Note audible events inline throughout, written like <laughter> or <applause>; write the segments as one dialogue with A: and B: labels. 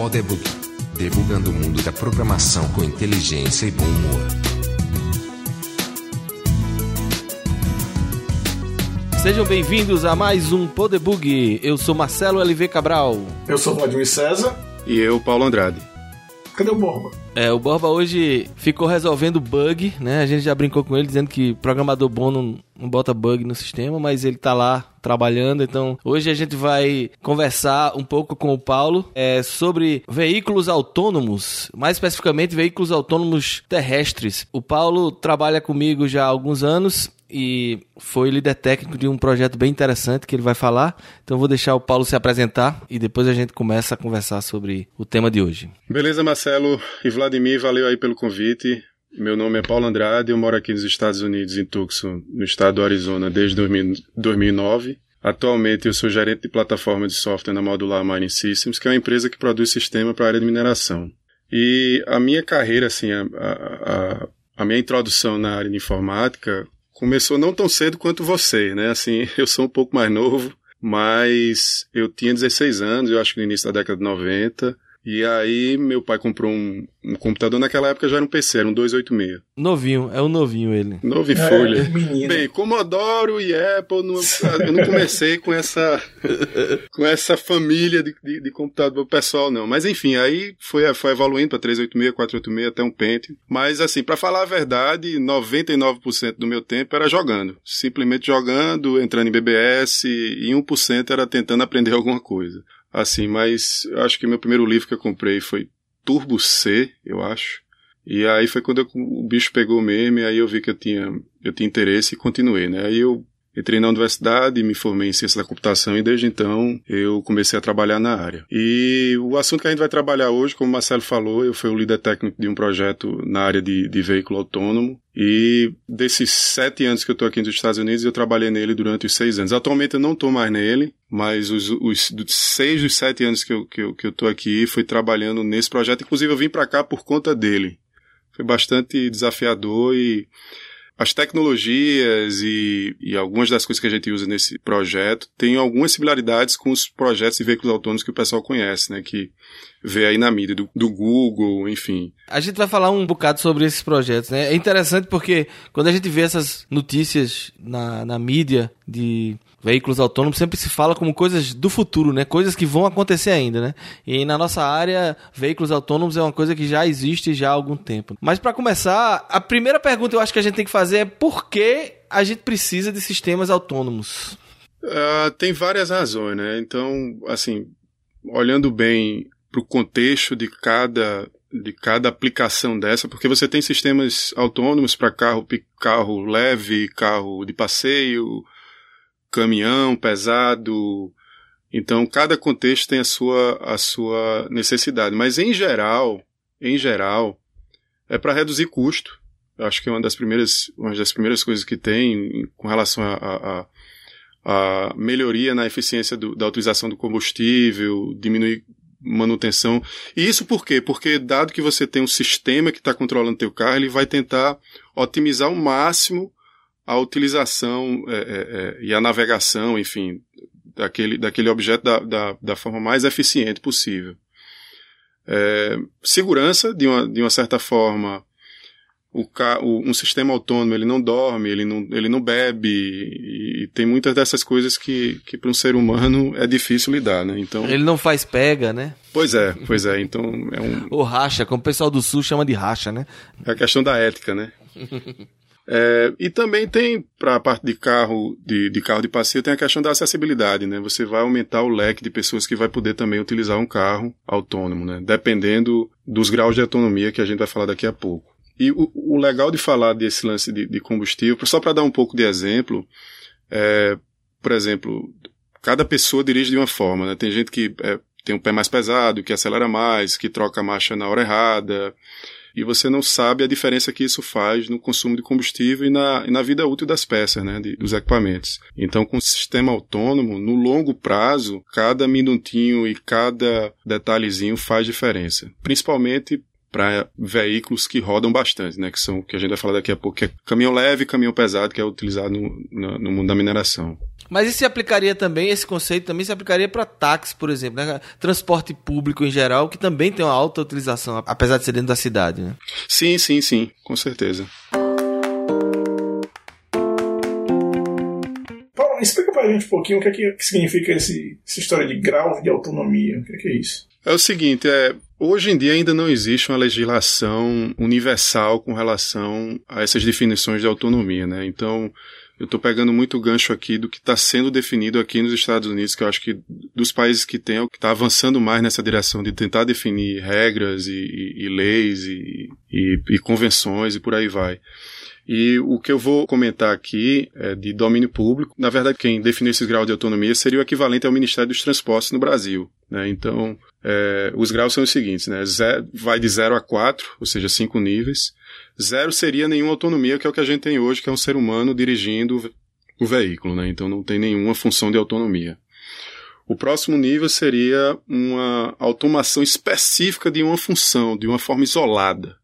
A: Podebug, debugando o mundo da programação com inteligência e bom humor.
B: Sejam bem-vindos a mais um Podebug. Eu sou Marcelo LV Cabral.
C: Eu sou Vladimir César.
D: E eu, Paulo Andrade.
C: Cadê o Borba?
B: É, o Borba hoje ficou resolvendo bug, né? A gente já brincou com ele dizendo que programador bom não, não bota bug no sistema, mas ele tá lá trabalhando. Então, hoje a gente vai conversar um pouco com o Paulo é, sobre veículos autônomos, mais especificamente veículos autônomos terrestres. O Paulo trabalha comigo já há alguns anos e foi líder técnico de um projeto bem interessante que ele vai falar. Então vou deixar o Paulo se apresentar e depois a gente começa a conversar sobre o tema de hoje.
D: Beleza, Marcelo e Vladimir, valeu aí pelo convite. Meu nome é Paulo Andrade, eu moro aqui nos Estados Unidos, em Tucson, no estado do Arizona, desde 2009. Atualmente eu sou gerente de plataforma de software na Modular Mining Systems, que é uma empresa que produz sistema para a área de mineração. E a minha carreira, assim, a, a, a minha introdução na área de informática começou não tão cedo quanto você, né? Assim, <laughs> eu sou um pouco mais novo, mas eu tinha 16 anos, eu acho que no início da década de 90. E aí meu pai comprou um, um, computador, naquela época já era um PC, era um 286.
B: Novinho, é o um novinho ele.
D: Novo em é, folha. É, Bem, Commodore e Apple, não, eu não comecei com essa <laughs> com essa família de, de, de, computador pessoal, não. Mas enfim, aí foi, foi evoluindo para 386, 486, até um Pentium. Mas assim, para falar a verdade, 99% do meu tempo era jogando. Simplesmente jogando, entrando em BBS, e 1% era tentando aprender <laughs> alguma coisa assim, mas eu acho que meu primeiro livro que eu comprei foi Turbo C, eu acho. E aí foi quando eu, o bicho pegou mesmo, e aí eu vi que eu tinha, eu tinha interesse e continuei, né? Aí eu Entrei na universidade, me formei em ciência da computação e desde então eu comecei a trabalhar na área. E o assunto que a gente vai trabalhar hoje, como o Marcelo falou, eu fui o líder técnico de um projeto na área de, de veículo autônomo. E desses sete anos que eu estou aqui nos Estados Unidos, eu trabalhei nele durante os seis anos. Atualmente eu não estou mais nele, mas os, os seis dos sete anos que eu, que, eu, que eu aqui, fui trabalhando nesse projeto. Inclusive eu vim para cá por conta dele. Foi bastante desafiador e as tecnologias e, e, algumas das coisas que a gente usa nesse projeto têm algumas similaridades com os projetos de veículos autônomos que o pessoal conhece, né? Que vê aí na mídia do, do, Google, enfim.
B: A gente vai falar um bocado sobre esses projetos, né? É interessante porque quando a gente vê essas notícias na, na mídia de veículos autônomos sempre se fala como coisas do futuro, né? Coisas que vão acontecer ainda, né? E na nossa área, veículos autônomos é uma coisa que já existe já há algum tempo. Mas para começar, a primeira pergunta eu acho que a gente tem que fazer é por que a gente precisa de sistemas autônomos?
D: Uh, tem várias razões, né? Então, assim, olhando bem para o contexto de cada de cada aplicação dessa, porque você tem sistemas autônomos para carro, carro leve, carro de passeio, caminhão pesado. Então, cada contexto tem a sua, a sua necessidade. Mas, em geral, em geral, é para reduzir custo. Eu acho que é uma das primeiras, uma das primeiras coisas que tem com relação a, a, a melhoria na eficiência do, da utilização do combustível, diminuir manutenção. E isso por quê? Porque dado que você tem um sistema que está controlando teu carro, ele vai tentar otimizar ao máximo a utilização é, é, é, e a navegação, enfim, daquele, daquele objeto da, da, da forma mais eficiente possível. É, segurança, de uma, de uma certa forma, o, o, um sistema autônomo ele não dorme, ele não, ele não bebe, e, e tem muitas dessas coisas que, que para um ser humano é difícil lidar, né? Então,
B: ele não faz pega, né?
D: Pois é, pois é, então é um... <laughs>
B: Ou racha, como o pessoal do Sul chama de racha, né?
D: É a questão da ética, né? <laughs> É, e também tem, para a parte de carro, de, de carro de passeio, tem a questão da acessibilidade, né? Você vai aumentar o leque de pessoas que vai poder também utilizar um carro autônomo, né? Dependendo dos graus de autonomia que a gente vai falar daqui a pouco. E o, o legal de falar desse lance de, de combustível, só para dar um pouco de exemplo, é, por exemplo, cada pessoa dirige de uma forma, né? Tem gente que é, tem um pé mais pesado, que acelera mais, que troca a marcha na hora errada, e você não sabe a diferença que isso faz no consumo de combustível e na, e na vida útil das peças, né, de, dos equipamentos. Então, com o sistema autônomo, no longo prazo, cada minutinho e cada detalhezinho faz diferença. Principalmente para veículos que rodam bastante, né? Que são o que a gente vai falar daqui a pouco, que é caminhão leve e caminhão pesado, que é utilizado no, no, no mundo da mineração.
B: Mas isso se aplicaria também, esse conceito também se aplicaria para táxi, por exemplo, né? transporte público em geral, que também tem uma alta utilização, apesar de ser dentro da cidade, né?
D: Sim, sim, sim, com certeza.
C: Explica pra gente um pouquinho o que, é que significa esse, essa história de grau de autonomia. O que é, que é isso?
D: É o seguinte, é, hoje em dia ainda não existe uma legislação universal com relação a essas definições de autonomia, né? Então, eu estou pegando muito gancho aqui do que está sendo definido aqui nos Estados Unidos, que eu acho que dos países que tem, é o que está avançando mais nessa direção de tentar definir regras e, e, e leis e, e, convenções e por aí vai. E o que eu vou comentar aqui é de domínio público. Na verdade, quem definiu esses graus de autonomia seria o equivalente ao Ministério dos Transportes no Brasil. Né? Então, é, os graus são os seguintes, né? Zero, vai de 0 a 4, ou seja, cinco níveis. Zero seria nenhuma autonomia, que é o que a gente tem hoje, que é um ser humano dirigindo o veículo, né? Então não tem nenhuma função de autonomia. O próximo nível seria uma automação específica de uma função, de uma forma isolada.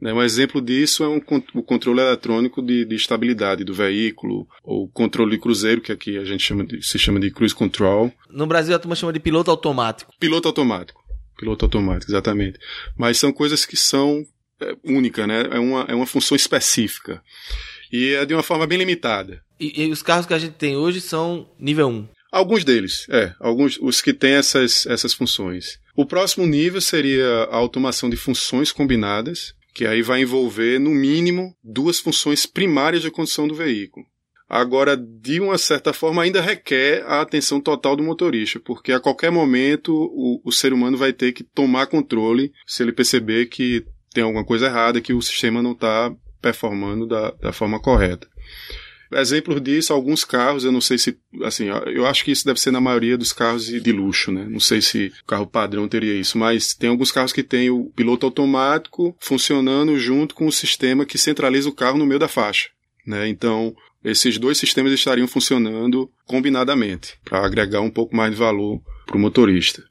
D: Né? Um exemplo disso é um, o controle eletrônico de, de, estabilidade do veículo, ou controle de cruzeiro, que aqui a gente chama de, se chama de cruise control.
B: No Brasil a turma chama de piloto automático.
D: Piloto automático. Piloto automático, exatamente. Mas são coisas que são é, única, né? É uma, é uma função específica. E é de uma forma bem limitada.
B: E, e os carros que a gente tem hoje são nível 1?
D: Alguns deles, é. Alguns, os que têm essas, essas funções. O próximo nível seria a automação de funções combinadas, que aí vai envolver, no mínimo, duas funções primárias de condução do veículo. Agora, de uma certa forma, ainda requer a atenção total do motorista, porque a qualquer momento o, o ser humano vai ter que tomar controle se ele perceber que tem alguma coisa errada, que o sistema não está performando da, da forma correta. Exemplos disso, alguns carros, eu não sei se, assim, eu acho que isso deve ser na maioria dos carros de luxo, né? Não sei se o carro padrão teria isso, mas tem alguns carros que tem o piloto automático funcionando junto com o sistema que centraliza o carro no meio da faixa, né? Então, esses dois sistemas estariam funcionando combinadamente para agregar um pouco mais de valor para o motorista.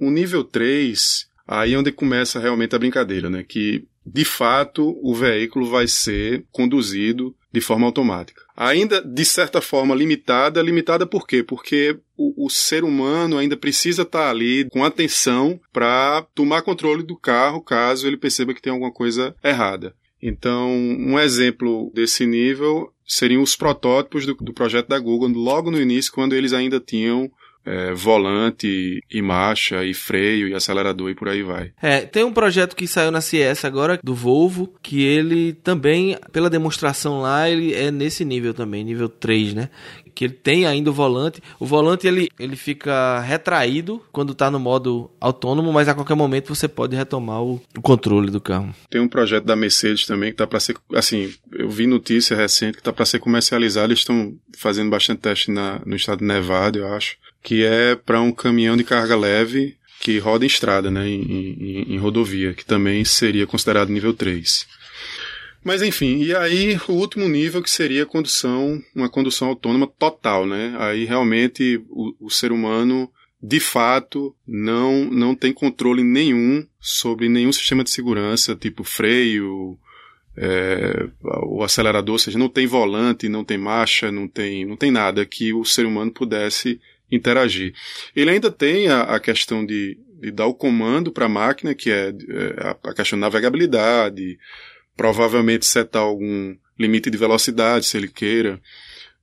D: O nível 3 Aí é onde começa realmente a brincadeira, né? Que de fato o veículo vai ser conduzido de forma automática. Ainda de certa forma limitada, limitada por quê? Porque o, o ser humano ainda precisa estar ali com atenção para tomar controle do carro caso ele perceba que tem alguma coisa errada. Então, um exemplo desse nível seriam os protótipos do, do projeto da Google logo no início, quando eles ainda tinham é, volante e marcha e freio e acelerador e por aí vai.
B: É, tem um projeto que saiu na CS agora do Volvo, que ele também, pela demonstração lá, ele é nesse nível também, nível 3, né? Que ele tem ainda o volante. O volante ele, ele fica retraído quando está no modo autônomo, mas a qualquer momento você pode retomar o, o controle do carro.
D: Tem um projeto da Mercedes também que tá para ser, assim, eu vi notícia recente que tá para ser comercializado, eles estão fazendo bastante teste na, no estado de Nevada, eu acho que é para um caminhão de carga leve que roda em estrada, né, em, em, em, rodovia, que também seria considerado nível 3. Mas enfim, e aí o último nível que seria condução, uma condução autônoma total, né? Aí realmente o, o ser humano de fato não não tem controle nenhum sobre nenhum sistema de segurança, tipo freio, é, o acelerador, ou seja, não tem volante, não tem marcha, não tem, não tem nada que o ser humano pudesse interagir. Ele ainda tem a, a questão de, de, dar o comando para a máquina, que é, é a questão de navegabilidade, provavelmente setar algum limite de velocidade, se ele queira.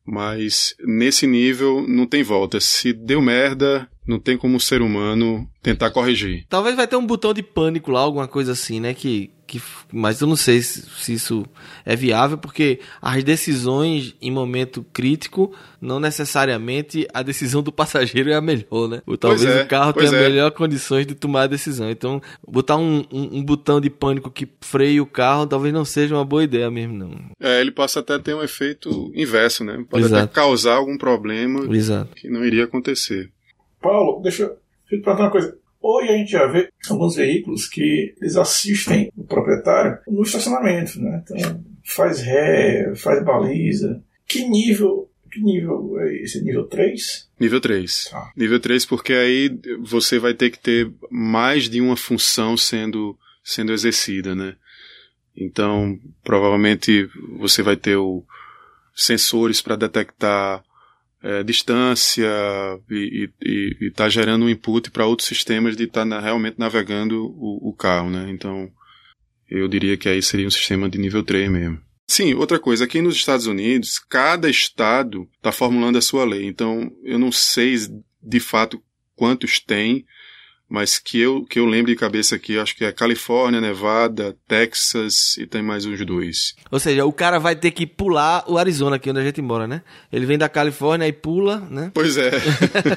D: Mas nesse nível não tem volta. Se deu merda, não tem como o ser humano tentar corrigir.
B: Talvez vai ter um botão de pânico lá, alguma coisa assim, né? Que, que, mas eu não sei se, se, isso é viável, porque as decisões em momento crítico, não necessariamente a decisão do passageiro é a melhor, né? Ou talvez é, o carro tenha é. melhor condições de tomar a decisão. Então, botar um, um, um, botão de pânico que freie o carro talvez não seja uma boa ideia mesmo, não.
D: É, ele passa até a ter um efeito inverso, né? Pode Exato. até causar algum problema
B: Exato.
D: que não iria acontecer.
C: Paulo, deixa eu te perguntar uma coisa. Hoje a gente já vê alguns veículos que eles assistem o proprietário no estacionamento, né? Então, faz ré, faz baliza. Que nível, que nível é esse? Nível 3?
D: Nível 3. Ah. Nível 3 porque aí você vai ter que ter mais de uma função sendo sendo exercida, né? Então, provavelmente você vai ter o, sensores para detectar é, distância e está gerando um input para outros sistemas de estar tá realmente navegando o, o, carro, né? Então, eu diria que aí seria um sistema de nível 3 mesmo. Sim, outra coisa, aqui nos Estados Unidos, cada estado está formulando a sua lei. Então, eu não sei de fato quantos tem, mas que eu, que eu lembro de cabeça aqui, acho que é Califórnia, Nevada, Texas e tem mais uns dois.
B: Ou seja, o cara vai ter que pular o Arizona aqui onde a gente mora, né? Ele vem da Califórnia e pula, né?
D: Pois é.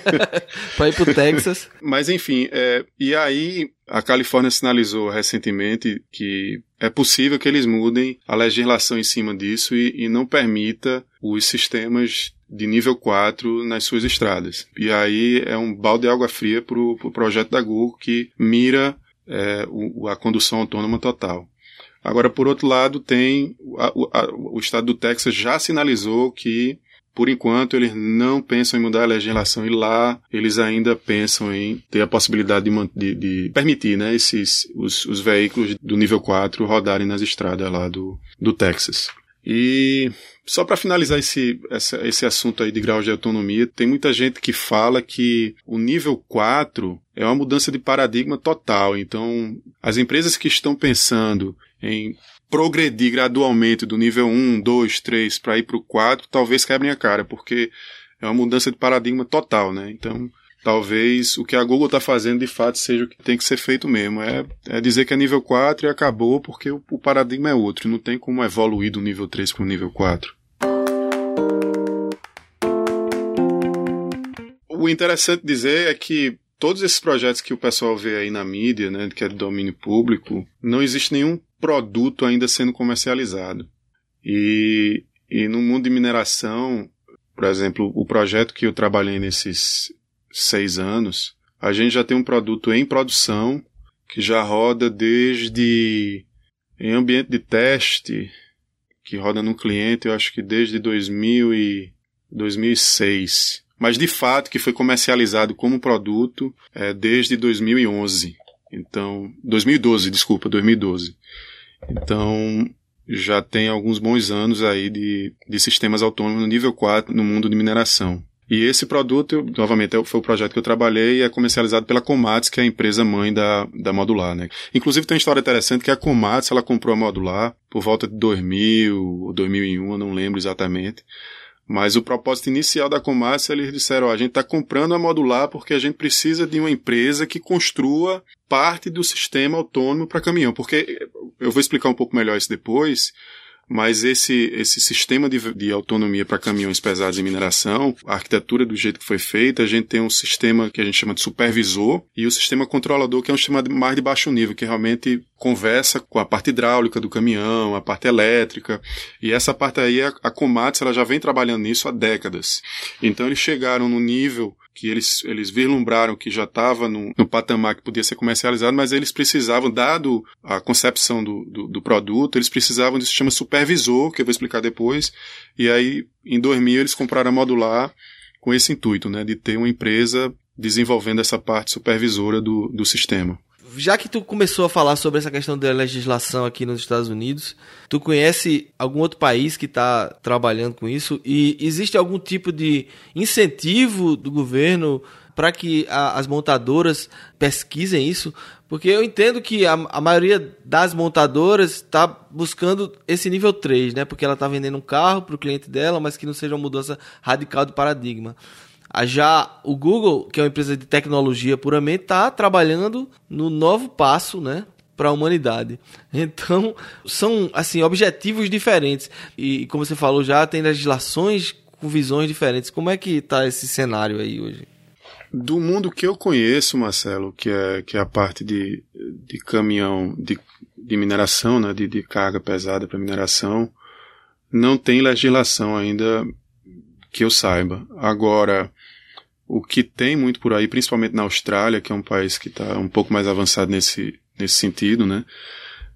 D: <laughs>
B: para ir pro Texas.
D: Mas enfim, é, e aí a Califórnia sinalizou recentemente que é possível que eles mudem a legislação em cima disso e, e não permita os sistemas de nível 4 nas suas estradas. E aí é um balde de água fria para o pro projeto da Google que mira é, o, a condução autônoma total. Agora, por outro lado, tem a, a, o estado do Texas já sinalizou que, por enquanto, eles não pensam em mudar a legislação e lá eles ainda pensam em ter a possibilidade de, de, de permitir né, esses, os, os veículos do nível 4 rodarem nas estradas lá do, do Texas. E só para finalizar esse, essa, esse assunto aí de grau de autonomia, tem muita gente que fala que o nível 4 é uma mudança de paradigma total. Então, as empresas que estão pensando em progredir gradualmente do nível 1, 2, 3 para ir para o 4, talvez quebrem a cara, porque é uma mudança de paradigma total, né? Então, talvez o que a Google está fazendo de fato seja o que tem que ser feito mesmo. É, é dizer que é nível 4 e acabou porque o, o paradigma é outro. Não tem como evoluir do nível 3 para o nível 4. O interessante dizer é que todos esses projetos que o pessoal vê aí na mídia, né, que é de domínio público, não existe nenhum produto ainda sendo comercializado. E, e no mundo de mineração, por exemplo, o projeto que eu trabalhei nesses seis anos, a gente já tem um produto em produção que já roda desde em ambiente de teste, que roda no cliente, eu acho que desde 2000 e 2006. Mas de fato que foi comercializado como produto é, desde 2011. Então, 2012, desculpa, 2012. Então, já tem alguns bons anos aí de, de sistemas autônomos no nível 4 no mundo de mineração. E esse produto, novamente, foi o projeto que eu trabalhei e é comercializado pela Comatis, que é a empresa mãe da, da Modular, né? Inclusive tem uma história interessante que a Comatis, ela comprou a Modular por volta de 2000 ou 2001, eu não lembro exatamente. Mas o propósito inicial da Comatis, eles disseram, ó, a gente está comprando a Modular porque a gente precisa de uma empresa que construa parte do sistema autônomo para caminhão. Porque, eu vou explicar um pouco melhor isso depois, mas esse, esse sistema de, de autonomia para caminhões pesados em mineração, a arquitetura do jeito que foi feita, a gente tem um sistema que a gente chama de supervisor e o sistema controlador, que é um sistema mais de baixo nível, que realmente conversa com a parte hidráulica do caminhão, a parte elétrica. E essa parte aí, a, a Komatsu, ela já vem trabalhando nisso há décadas. Então eles chegaram no nível que eles, eles vislumbraram que já estava no, no, patamar que podia ser comercializado, mas eles precisavam, dado a concepção do, do, do produto, eles precisavam de um sistema supervisor, que eu vou explicar depois, e aí em 2000 eles compraram a Modular com esse intuito, né, de ter uma empresa desenvolvendo essa parte supervisora do, do sistema
B: já que tu começou a falar sobre essa questão da legislação aqui nos Estados Unidos, tu conhece algum outro país que está trabalhando com isso? E existe algum tipo de incentivo do governo para que a, as montadoras pesquisem isso? Porque eu entendo que a, a maioria das montadoras está buscando esse nível 3, né? Porque ela está vendendo um carro para o cliente dela, mas que não seja uma mudança radical de paradigma. Já o Google, que é uma empresa de tecnologia puramente, está trabalhando no novo passo, né? para a humanidade. <laughs> Então, são assim objetivos diferentes e como você falou já tem legislações com visões diferentes. Como é que está esse cenário aí hoje?
D: Do mundo que eu conheço, Marcelo, que é, que é a parte de, de caminhão de, de mineração, né, de, de carga pesada para mineração, não tem legislação ainda que eu saiba. Agora, o que tem muito por aí, principalmente na Austrália, que é um país que está um pouco mais avançado nesse, nesse sentido, né?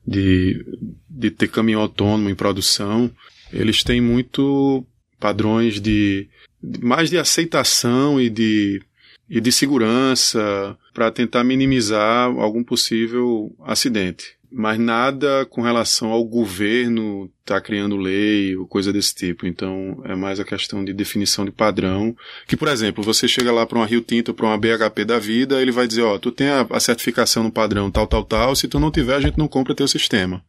D: De, de ter caminhão autônomo em produção, eles têm muito padrões de, de mais de aceitação e de, e de segurança para tentar minimizar algum possível acidente. Mas nada com relação ao governo tá criando lei ou coisa desse tipo. Então é mais a questão de definição de padrão. Que, por exemplo, você chega lá para uma Rio Tinto, para uma BHP da vida, ele vai dizer, ó, tu tem a certificação no padrão tal, tal, tal, se tu não tiver, a gente não compra teu sistema.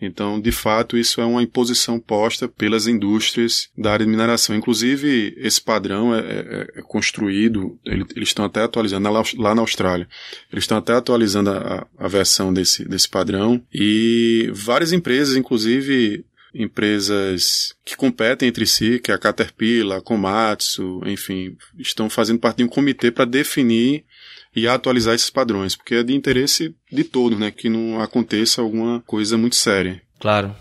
D: Então, de fato, isso é uma imposição posta pelas indústrias da área de mineração. Inclusive, esse padrão é, é, é construído, ele, eles estão até atualizando lá, lá, na Austrália. Eles estão até atualizando a, a versão desse, desse padrão e várias empresas, inclusive empresas que competem entre si, que é a Caterpillar, a Komatsu, enfim, estão fazendo parte de um comitê para definir e atualizar esses padrões, porque é de interesse de todos, né, que não aconteça alguma coisa muito séria.
B: Claro.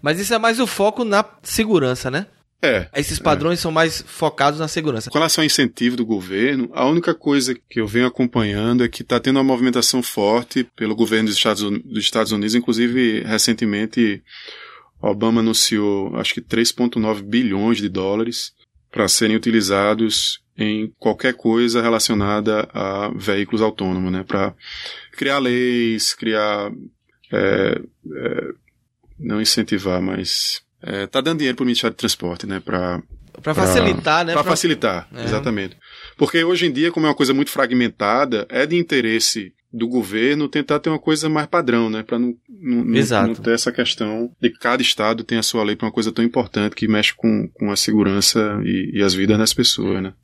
B: Mas isso é mais o foco na segurança, né?
D: É.
B: Esses padrões é. são mais focados na segurança.
D: Com relação ao incentivo do governo, a única coisa que eu venho acompanhando é que está tendo uma movimentação forte pelo governo dos Estados, dos Estados Unidos, inclusive recentemente Obama anunciou acho que 3,9 bilhões de dólares para serem utilizados em qualquer coisa relacionada a veículos autônomos, né? Para criar leis, criar é, é, não incentivar, mas é, tá dando dinheiro para o Ministério de Transporte, né? Para
B: para facilitar, né?
D: Para pra... facilitar, é. exatamente. Porque hoje em dia, como é uma coisa muito fragmentada, é de interesse do governo tentar ter uma coisa mais padrão, né? Para não, não, não, ter essa questão de que cada estado tem a sua lei para uma coisa tão importante que mexe com, com a segurança e, e as vidas das pessoas, né?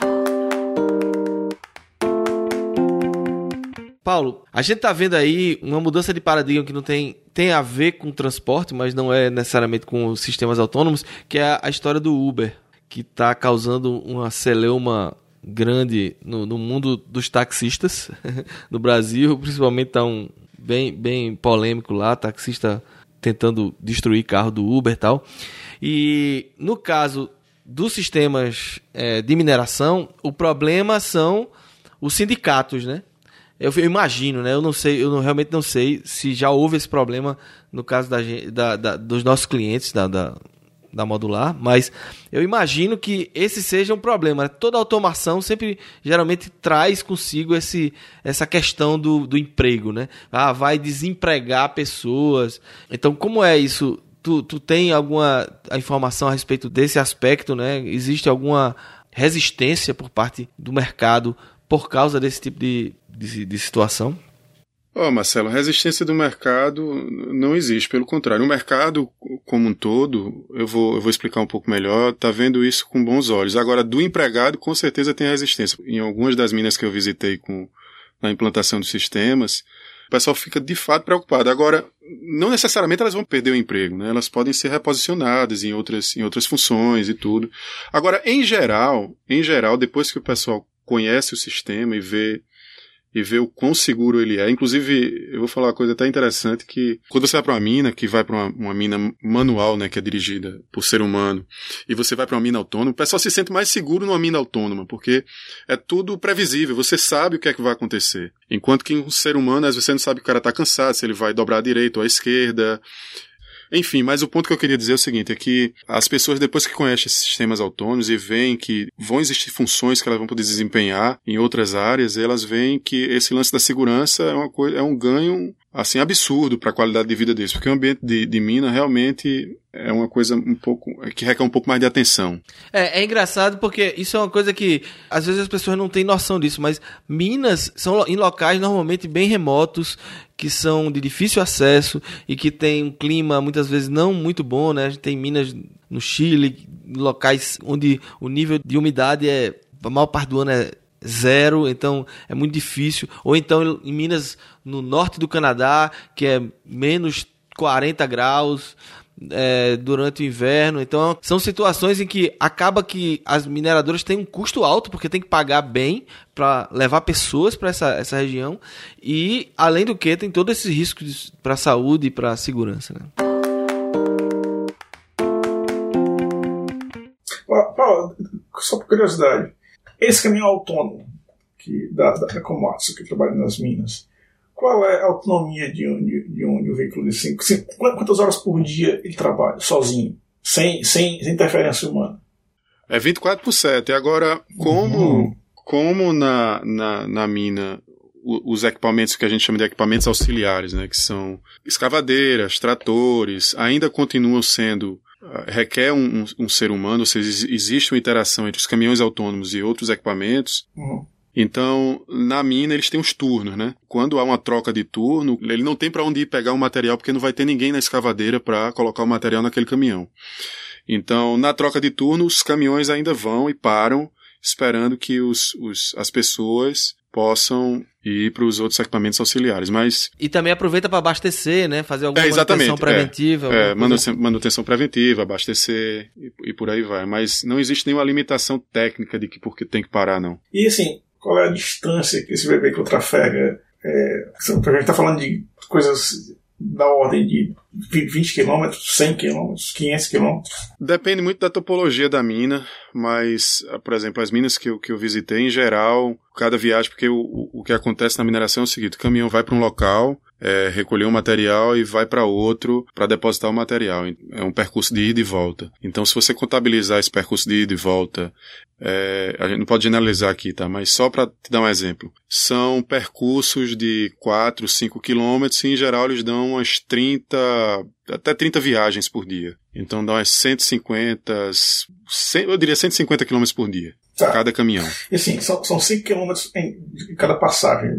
B: Paulo, a gente tá vendo aí uma mudança de paradigma que não tem, tem a ver com transporte, mas não é necessariamente com sistemas autônomos, que é a história do Uber, que está causando uma celeuma grande no, no mundo dos taxistas <laughs> no Brasil, principalmente tá um bem, bem polêmico lá, taxista tentando destruir carro do Uber e tal. E no caso dos sistemas é, de mineração, o problema são os sindicatos, né? Eu, eu, imagino, né? Eu não sei, eu não, realmente não sei se já houve esse problema no caso da, da, da dos nossos clientes da, da, da, modular, mas eu imagino que esse seja um problema. Toda automação sempre geralmente traz consigo esse, essa questão do, do emprego, né? Ah, vai desempregar pessoas. Então, como é isso? Tu, tu tem alguma informação a respeito desse aspecto, né? Existe alguma resistência por parte do mercado por causa desse tipo de, de, de situação?
D: Ó, oh, Marcelo, resistência do mercado não existe, pelo contrário. O mercado como um todo, eu vou, eu vou explicar um pouco melhor, tá vendo isso com bons olhos. Agora, do empregado, com certeza tem resistência. Em algumas das minas que eu visitei com, na implantação dos sistemas, o pessoal fica de fato preocupado. Agora, não necessariamente elas vão perder o emprego, né? Elas podem ser reposicionadas em outras, em outras funções e tudo. Agora, em geral, em geral, depois que o pessoal conhece o sistema e vê e ver o quão seguro ele é. Inclusive, eu vou falar uma coisa até interessante que quando você vai para uma mina, que vai para uma, uma, mina manual, né, que é dirigida por ser humano, e você vai para uma mina autônoma, o pessoal se sente mais seguro numa mina autônoma, porque é tudo previsível, você sabe o que é que vai acontecer. Enquanto que um ser humano, às vezes você não sabe que o cara tá cansado, se ele vai dobrar à direita ou à esquerda, enfim, mas o ponto que eu queria dizer é o seguinte, é que as pessoas depois que conhecem esses sistemas autônomos e veem que vão existir funções que elas vão poder desempenhar em outras áreas, elas veem que esse lance da segurança é, uma coisa, é um ganho assim absurdo para a qualidade de vida deles, porque o ambiente de, de mina realmente é uma coisa um pouco que requer um pouco mais de atenção.
B: É, é engraçado porque isso é uma coisa que às vezes as pessoas não têm noção disso, mas minas são em locais normalmente bem remotos que são de difícil acesso e que tem um clima muitas vezes não muito bom, né? A gente tem minas no Chile, locais onde o nível de umidade é a maior parte do ano é zero, então é muito difícil. Ou então em Minas, no norte do Canadá, que é menos 40 graus é, durante o inverno. Então são situações em que acaba que as mineradoras têm um custo alto, porque tem que pagar bem para levar pessoas para essa, essa região. E, além do que, tem todos esses riscos para a saúde e para a segurança. Né?
C: Paulo, só por curiosidade, esse caminhão autônomo que, da, da Komatsu, que trabalha nas minas, qual é a autonomia de um, de, um, de um veículo de 5? Quantas horas por dia ele trabalha sozinho, sem, sem, sem interferência humana?
D: É 24 por 7. Agora, como, uhum. como na, na, na mina os equipamentos que a gente chama de equipamentos auxiliares, né, que são escavadeiras, tratores, ainda continuam sendo ah, requer um, um, um, ser humano, ou seja, existe uma interação entre os caminhões autônomos e outros equipamentos. Uhum. Então, na mina eles têm os turnos, né? Quando há uma troca de turno, ele não tem para onde ir pegar o material porque não vai ter ninguém na escavadeira para colocar o material naquele caminhão. Então, na troca de turno, os caminhões ainda vão e param, esperando que os, os as pessoas possam ir para os outros equipamentos auxiliares, mas
B: e também aproveita para abastecer, né? Fazer alguma é, manutenção preventiva,
D: é, é manutenção, manutenção preventiva, abastecer e, e, por aí vai. Mas não existe nenhuma limitação técnica de que porque tem que parar, não.
C: E assim, qual é a distância que esse veículo trafega? É, a gente está falando de coisas da ordem de 20 km, 100 km, 500 km?
D: Depende muito da topologia da mina, mas, por exemplo, as minas que eu, que eu visitei, em geral, cada viagem, porque o, o que acontece na mineração é o seguinte: o caminhão vai para um local, é, recolher um material e vai para outro para depositar o material. É um percurso de ida e volta. Então, se você contabilizar esse percurso de ida e volta, é, a gente não pode generalizar aqui, tá? Mas só para te dar um exemplo. São percursos de 4, 5 quilômetros e, em geral, eles dão umas 30, até 30 viagens por dia. Então, dá umas 150, 100, eu diria 150 quilômetros por dia. Tá. Cada caminhão.
C: E assim, são, são 5 km em, cada passagem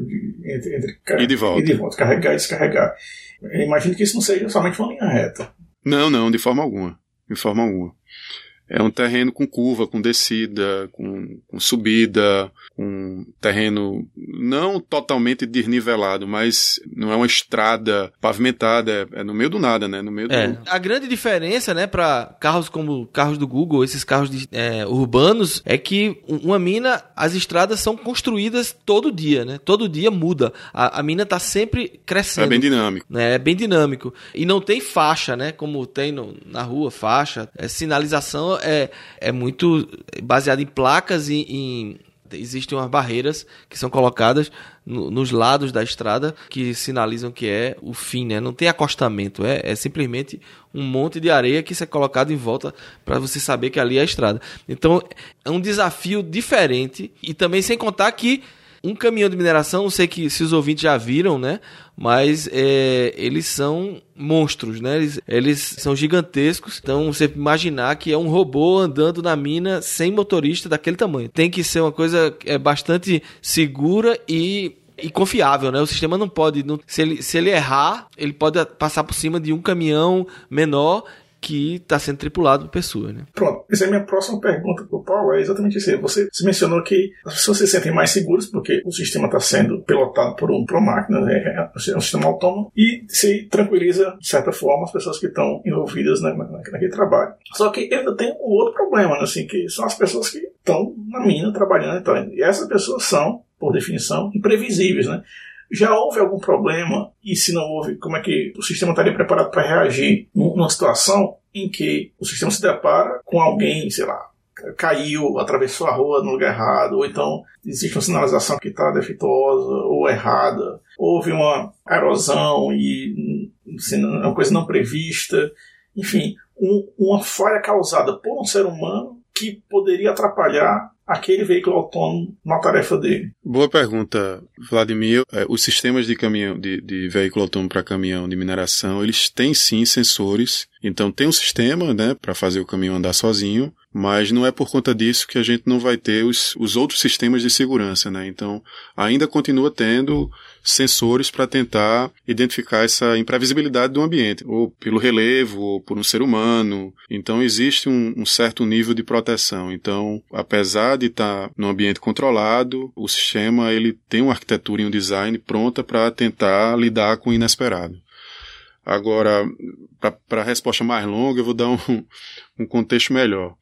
C: entre, entre
D: e de volta.
C: E de volta, carregar e descarregar. Eu imagino que isso não seja somente uma linha reta.
D: Não, não, de forma alguma. De forma alguma. É um terreno com curva, com descida, com, com subida, um terreno não totalmente desnivelado, mas não é uma estrada pavimentada, é, é no meio do nada, né? No meio
B: é.
D: do...
B: A grande diferença, né, para carros como carros do Google, esses carros de, é, urbanos, é que uma mina, as estradas são construídas todo dia, né? Todo dia muda. A, a mina tá sempre crescendo.
D: É bem dinâmico.
B: Né? É bem dinâmico. E não tem faixa, né? Como tem no, na rua, faixa. É, sinalização é, é muito baseada em placas e em existem umas barreiras que são colocadas no, nos lados da estrada que sinalizam que é o fim, né? Não tem acostamento, é, é simplesmente um monte de areia que é colocado em volta para você saber que ali é a estrada. Então é um desafio diferente e também sem contar que um caminhão de mineração, não sei que, se os ouvintes já viram, né? Mas é, eles são monstros, né? Eles, eles, são gigantescos. Então você imaginar que é um robô andando na mina sem motorista daquele tamanho. Tem que ser uma coisa é, bastante segura e e confiável, né? O sistema não pode, não, se, ele, se ele errar, ele pode passar por cima de um caminhão menor que está sendo tripulado por pessoas. Né?
C: Pronto, essa é a minha próxima pergunta para o Paulo, é exatamente isso. Você mencionou que as pessoas se sentem mais seguras porque o sistema está sendo pilotado por, um, por uma máquina, né? é um sistema autônomo, e se tranquiliza, de certa forma, as pessoas que estão envolvidas né, naquele trabalho. Só que ainda tem um outro problema, né, assim, que são as pessoas que estão na mina trabalhando. Então, e essas pessoas são, por definição, imprevisíveis, né? Já houve algum problema? E se não houve, como é que o sistema estaria preparado para reagir numa situação em que o sistema se depara com alguém, sei lá, caiu, atravessou a rua no lugar errado, ou então existe uma sinalização que está defeituosa ou errada, houve uma erosão e assim, uma coisa não prevista, enfim, um, uma falha causada por um ser humano que poderia atrapalhar aquele veículo autônomo na tarefa dele?
D: Boa pergunta, Vladimir. É, os sistemas de caminhão, de, de veículo autônomo para caminhão de mineração, eles têm sim sensores. Então tem um sistema, né, para fazer o caminhão andar sozinho, mas não é por conta disso que a gente não vai ter os, os outros sistemas de segurança, né? Então, ainda continua tendo sensores para tentar identificar essa imprevisibilidade do ambiente, ou pelo relevo, ou por um ser humano. Então, existe um, um certo nível de proteção. Então, apesar de estar tá no ambiente controlado, o sistema ele tem uma arquitetura e um design pronta para tentar lidar com o inesperado. Agora, para a resposta mais longa, eu vou dar um, um contexto melhor.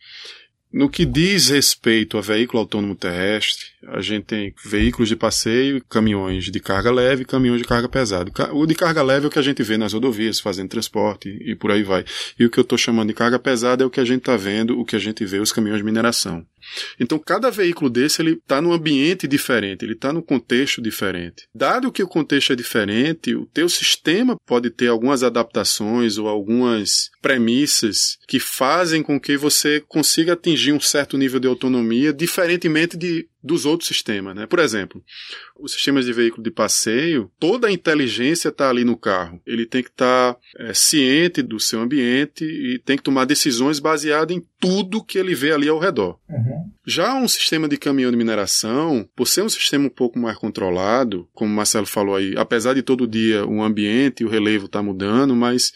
D: No que diz respeito a veículo autônomo terrestre, a gente tem veículos de passeio, caminhões de carga leve e caminhões de carga pesada. O de carga leve é o que a gente vê nas rodovias, fazendo transporte e por aí vai. E o que eu estou chamando de carga pesada é o que a gente está vendo, o que a gente vê os caminhões de mineração. Então, cada veículo desse ele está num ambiente diferente, ele está num contexto diferente. Dado que o contexto é diferente, o teu sistema pode ter algumas adaptações ou algumas premissas que fazem com que você consiga atingir um certo nível de autonomia, diferentemente de dos outros sistemas, né? Por exemplo, os sistemas de veículo de passeio, toda a inteligência está ali no carro. Ele tem que estar tá, é, ciente do seu ambiente e tem que tomar decisões baseadas em tudo que ele vê ali ao redor. Uhum. Já um sistema de caminhão de mineração, por ser um sistema um pouco mais controlado, como o Marcelo falou aí, apesar de todo dia o ambiente e o relevo estar tá mudando, mas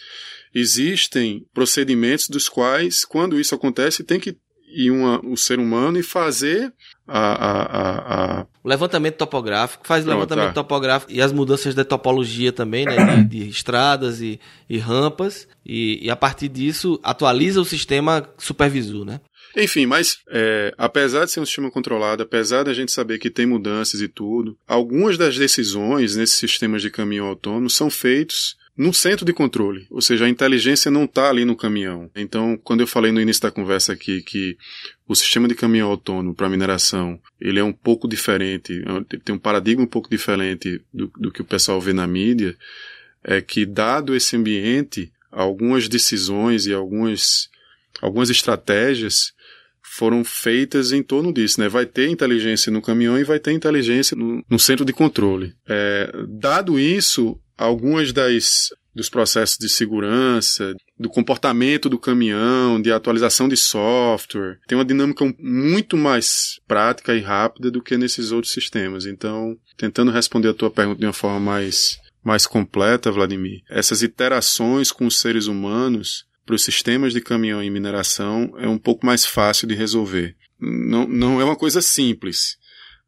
D: existem procedimentos dos quais, quando isso acontece, tem que ir uma, o ser humano e fazer a, a, a.
B: O levantamento topográfico, faz o levantamento tá. topográfico e as mudanças de topologia também, né? De, de estradas e, e rampas. E, e, a partir disso atualiza o sistema supervisor, né?
D: Enfim, mas é, apesar de ser um sistema controlado, apesar da gente saber que tem mudanças e tudo, algumas das decisões nesses sistemas de caminhão autônomo são feitos no centro de controle, ou seja, a inteligência não está ali no caminhão. Então, quando eu falei no início da conversa aqui que o sistema de caminhão autônomo para mineração ele é um pouco diferente, é tem um paradigma um pouco diferente do, do que o pessoal vê na mídia, é que dado esse ambiente, algumas decisões e algumas algumas estratégias foram feitas em torno disso, né? Vai ter inteligência no caminhão e vai ter inteligência no, no centro de controle. É, dado isso, algumas das dos processos de segurança, do comportamento do caminhão, de atualização de software, tem uma dinâmica muito mais prática e rápida do que nesses outros sistemas. Então, tentando responder a tua pergunta de uma forma mais mais completa, Vladimir, essas interações com os seres humanos para os sistemas de caminhão e mineração é um pouco mais fácil de resolver. Não, não é uma coisa simples,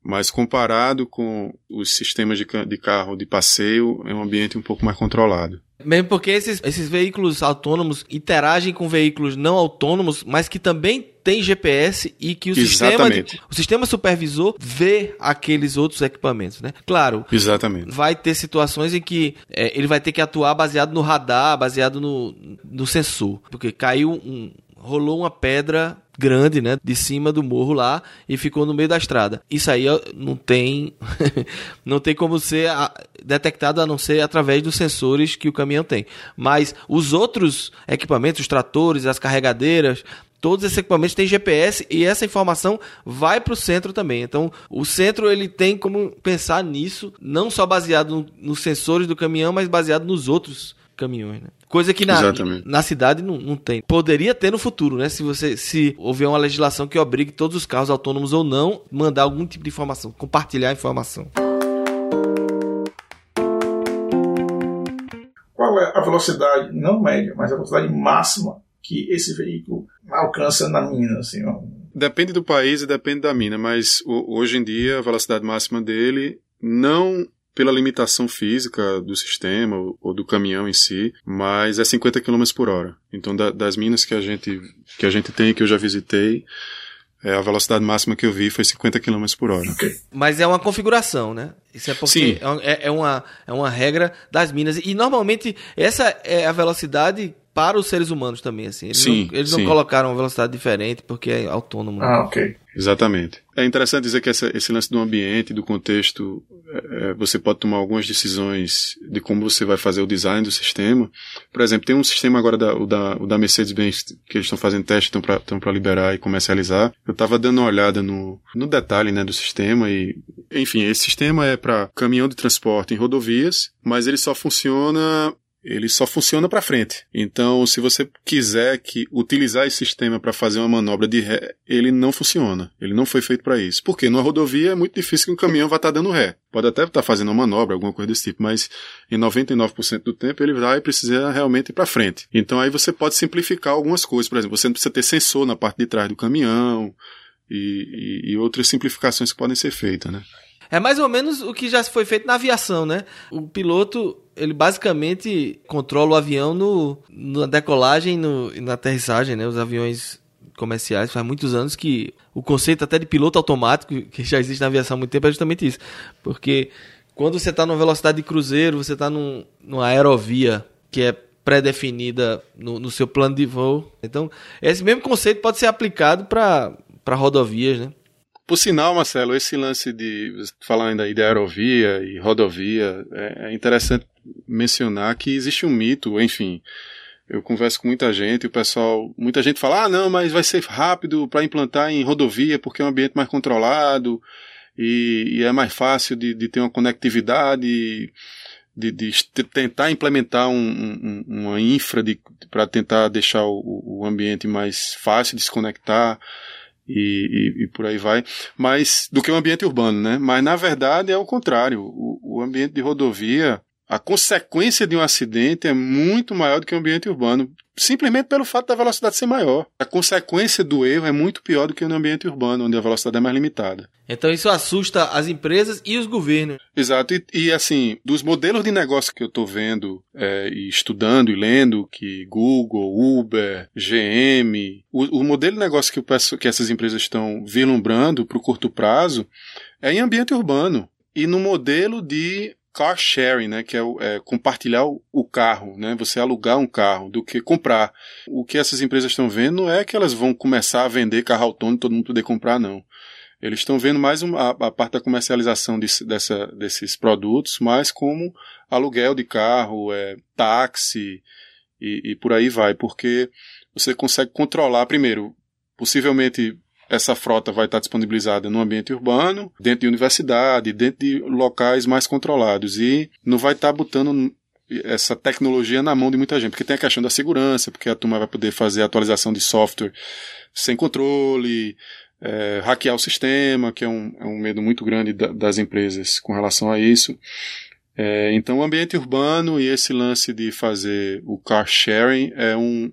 D: mas comparado com os sistemas de, de carro de passeio, é um ambiente um pouco mais controlado.
B: Mesmo porque esses, esses veículos autônomos interagem com veículos não autônomos, mas que também tem GPS e que o sistema, o sistema supervisor vê aqueles outros equipamentos, né? Claro.
D: Exatamente.
B: Vai ter situações em que é, ele vai ter que atuar baseado no radar, baseado no, no sensor, porque caiu um, rolou uma pedra grande, né, de cima do morro lá e ficou no meio da estrada. Isso aí não tem <laughs> não tem como ser detectado a não ser através dos sensores que o caminhão tem. Mas os outros equipamentos, os tratores, as carregadeiras, todos esses equipamentos têm GPS e essa informação vai para o centro também. Então, o centro ele tem como pensar nisso, não só baseado no, nos sensores do caminhão, mas baseado nos outros caminhões, né? Coisa que na, na cidade não, não tem. Poderia ter no futuro, né? Se você se houver uma legislação que obrigue todos os carros autônomos ou não mandar algum tipo de informação, compartilhar a informação.
C: Qual é a velocidade, não média, mas a velocidade máxima que esse veículo alcança na mina, assim, ó?
D: Depende do país e depende da mina, mas hoje em dia a velocidade máxima dele não pela limitação física do sistema ou do caminhão em si, mas é 50 km por hora. Então, da, das minas que a gente que a gente tem que eu já visitei, é, a velocidade máxima que eu vi foi 50 km por hora. Okay.
B: Mas é uma configuração, né? Isso é porque é, é, uma, é uma regra das minas. E normalmente essa é a velocidade para os seres humanos também, assim. Eles, sim, não, eles sim. não colocaram uma velocidade diferente porque é autônomo.
C: Né? Ah, ok.
D: Exatamente. É interessante dizer que essa, esse lance do ambiente, do contexto, é, é, você pode tomar algumas decisões de como você vai fazer o design do sistema. Por exemplo, tem um sistema agora da, o da, o da Mercedes-Benz que eles estão fazendo teste, estão para liberar e comercializar. Eu estava dando uma olhada no, no detalhe né, do sistema e, enfim, esse sistema é para caminhão de transporte em rodovias, mas ele só funciona ele só funciona para frente. Então, se você quiser que utilizar esse sistema para fazer uma manobra de ré, ele não funciona. Ele não foi feito para isso. Porque numa rodovia é muito difícil que um caminhão vá estar tá dando ré. Pode até estar tá fazendo uma manobra, alguma coisa desse tipo, mas em 99% do tempo ele vai precisar realmente ir para frente. Então aí você pode simplificar algumas coisas. Por exemplo, você não precisa ter sensor na parte de trás do caminhão e, e, e outras simplificações que podem ser feitas, né?
B: É mais ou menos o que já foi feito na aviação, né? O piloto, ele basicamente controla o avião no, na decolagem e na aterrissagem, né? Os aviões comerciais, faz muitos anos que o conceito até de piloto automático, que já existe na aviação há muito tempo, é justamente isso. Porque quando você está numa velocidade de cruzeiro, você está num, numa aerovia que é pré-definida no, no, seu plano de voo. Então, esse mesmo conceito pode ser aplicado para rodovias, né?
D: Por sinal, Marcelo, esse lance de falando aí de aerovia e rodovia, é, é interessante mencionar que existe um mito, enfim, eu converso com muita gente, o pessoal, muita gente fala, ah, não, mas vai ser rápido para implantar em rodovia porque é um ambiente mais controlado e, e é mais fácil de, de ter uma conectividade, de, de tentar implementar um, um, uma infra para tentar deixar o, o, ambiente mais fácil de se conectar. E, e, e, por aí vai, mas do que o ambiente urbano, né? Mas na verdade é o contrário. O, o ambiente de rodovia a consequência de um acidente é muito maior do que o ambiente urbano, simplesmente pelo fato da velocidade ser maior. A consequência do erro é muito pior do que no ambiente urbano, onde a velocidade é mais limitada.
B: Então isso assusta as empresas e os governos.
D: Exato, e, e assim, dos modelos de negócio que eu estou vendo é, e estudando e lendo, que Google, Uber, GM, o, o modelo de negócio que, peço, que essas empresas estão vislumbrando para o curto prazo é em ambiente urbano e no modelo de car sharing, né, que é, é compartilhar o, o, carro, né, você alugar um carro do que comprar. O que essas empresas estão vendo não é que elas vão começar a vender carro autônomo e todo mundo poder comprar, não. Eles estão vendo mais uma, a, parte da comercialização de, dessa, desses produtos, mais como aluguel de carro, é, táxi e, e por aí vai, porque você consegue controlar, primeiro, possivelmente essa frota vai estar disponibilizada no ambiente urbano, dentro de universidade, dentro de locais mais controlados e não vai estar botando essa tecnologia na mão de muita gente, porque tem a questão da segurança, porque a turma vai poder fazer atualização de software sem controle, é, hackear o sistema, que é um, é um medo muito grande da, das empresas com relação a isso. É, então, o ambiente urbano e esse lance de fazer o car sharing é um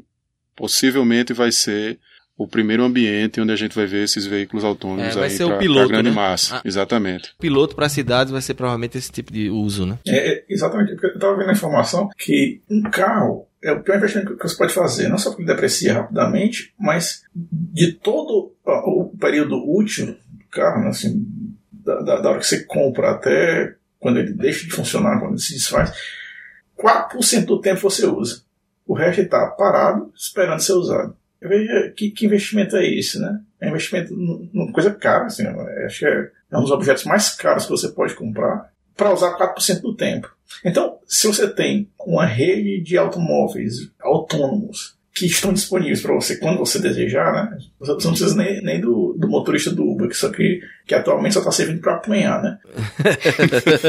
D: possivelmente vai ser o primeiro ambiente onde a gente vai ver esses veículos autônomos
B: é, vai
D: aí
B: ser pra, o piloto,
D: grande
B: né?
D: massa.
B: Ah,
D: exatamente.
B: O piloto para cidades vai ser provavelmente esse tipo de uso, né?
C: É, é exatamente. Porque eu estava vendo a informação que um carro é o pior investimento que você pode fazer, não só porque ele deprecia rapidamente, mas de todo o período útil do carro, né, assim, da, da, da hora que você compra até quando ele deixa de funcionar, quando ele se desfaz, 4% do tempo você usa. O resto está parado, esperando ser usado. Veja que, que, investimento é esse, né? É investimento numa coisa cara, assim, acho que é, é um dos objetos mais caros que você pode comprar para usar 4% do tempo. Então, se você tem uma rede de automóveis autônomos que estão disponíveis para você quando você desejar, né? Você não precisa nem, nem do, do motorista do Uber, que, só que, que atualmente só está servindo para apanhar, né?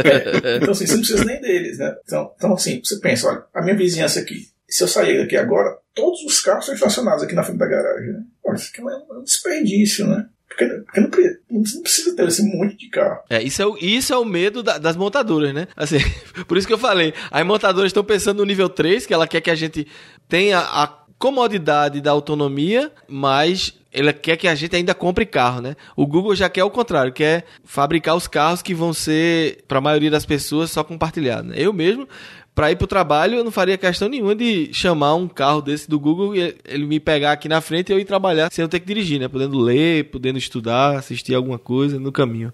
C: é, <laughs> então, assim, você não precisa nem deles, né? Então, então, assim, você pensa, olha, a minha vizinhança aqui, se eu sair daqui agora, todos os carros estão estacionados aqui na frente da garagem. Né? Olha, isso aqui é um desperdício, né? Porque, porque não, não, precisa ter esse monte de carro.
B: É, isso é o, isso é o medo da, das montadoras, né? Assim, <laughs> por isso que eu falei, as montadoras estão pensando no nível 3, que ela quer que a gente tenha a comodidade da autonomia, mas ela quer que a gente ainda compre carro, né? O Google já quer o contrário, quer fabricar os carros que vão ser, para a maioria das pessoas, só compartilhados. Né? Eu mesmo para ir pro trabalho, eu não faria questão nenhuma de chamar um carro desse do Google e ele me pegar aqui na frente e eu ir trabalhar sem eu ter que dirigir, né? Podendo ler, podendo estudar, assistir alguma coisa no caminho.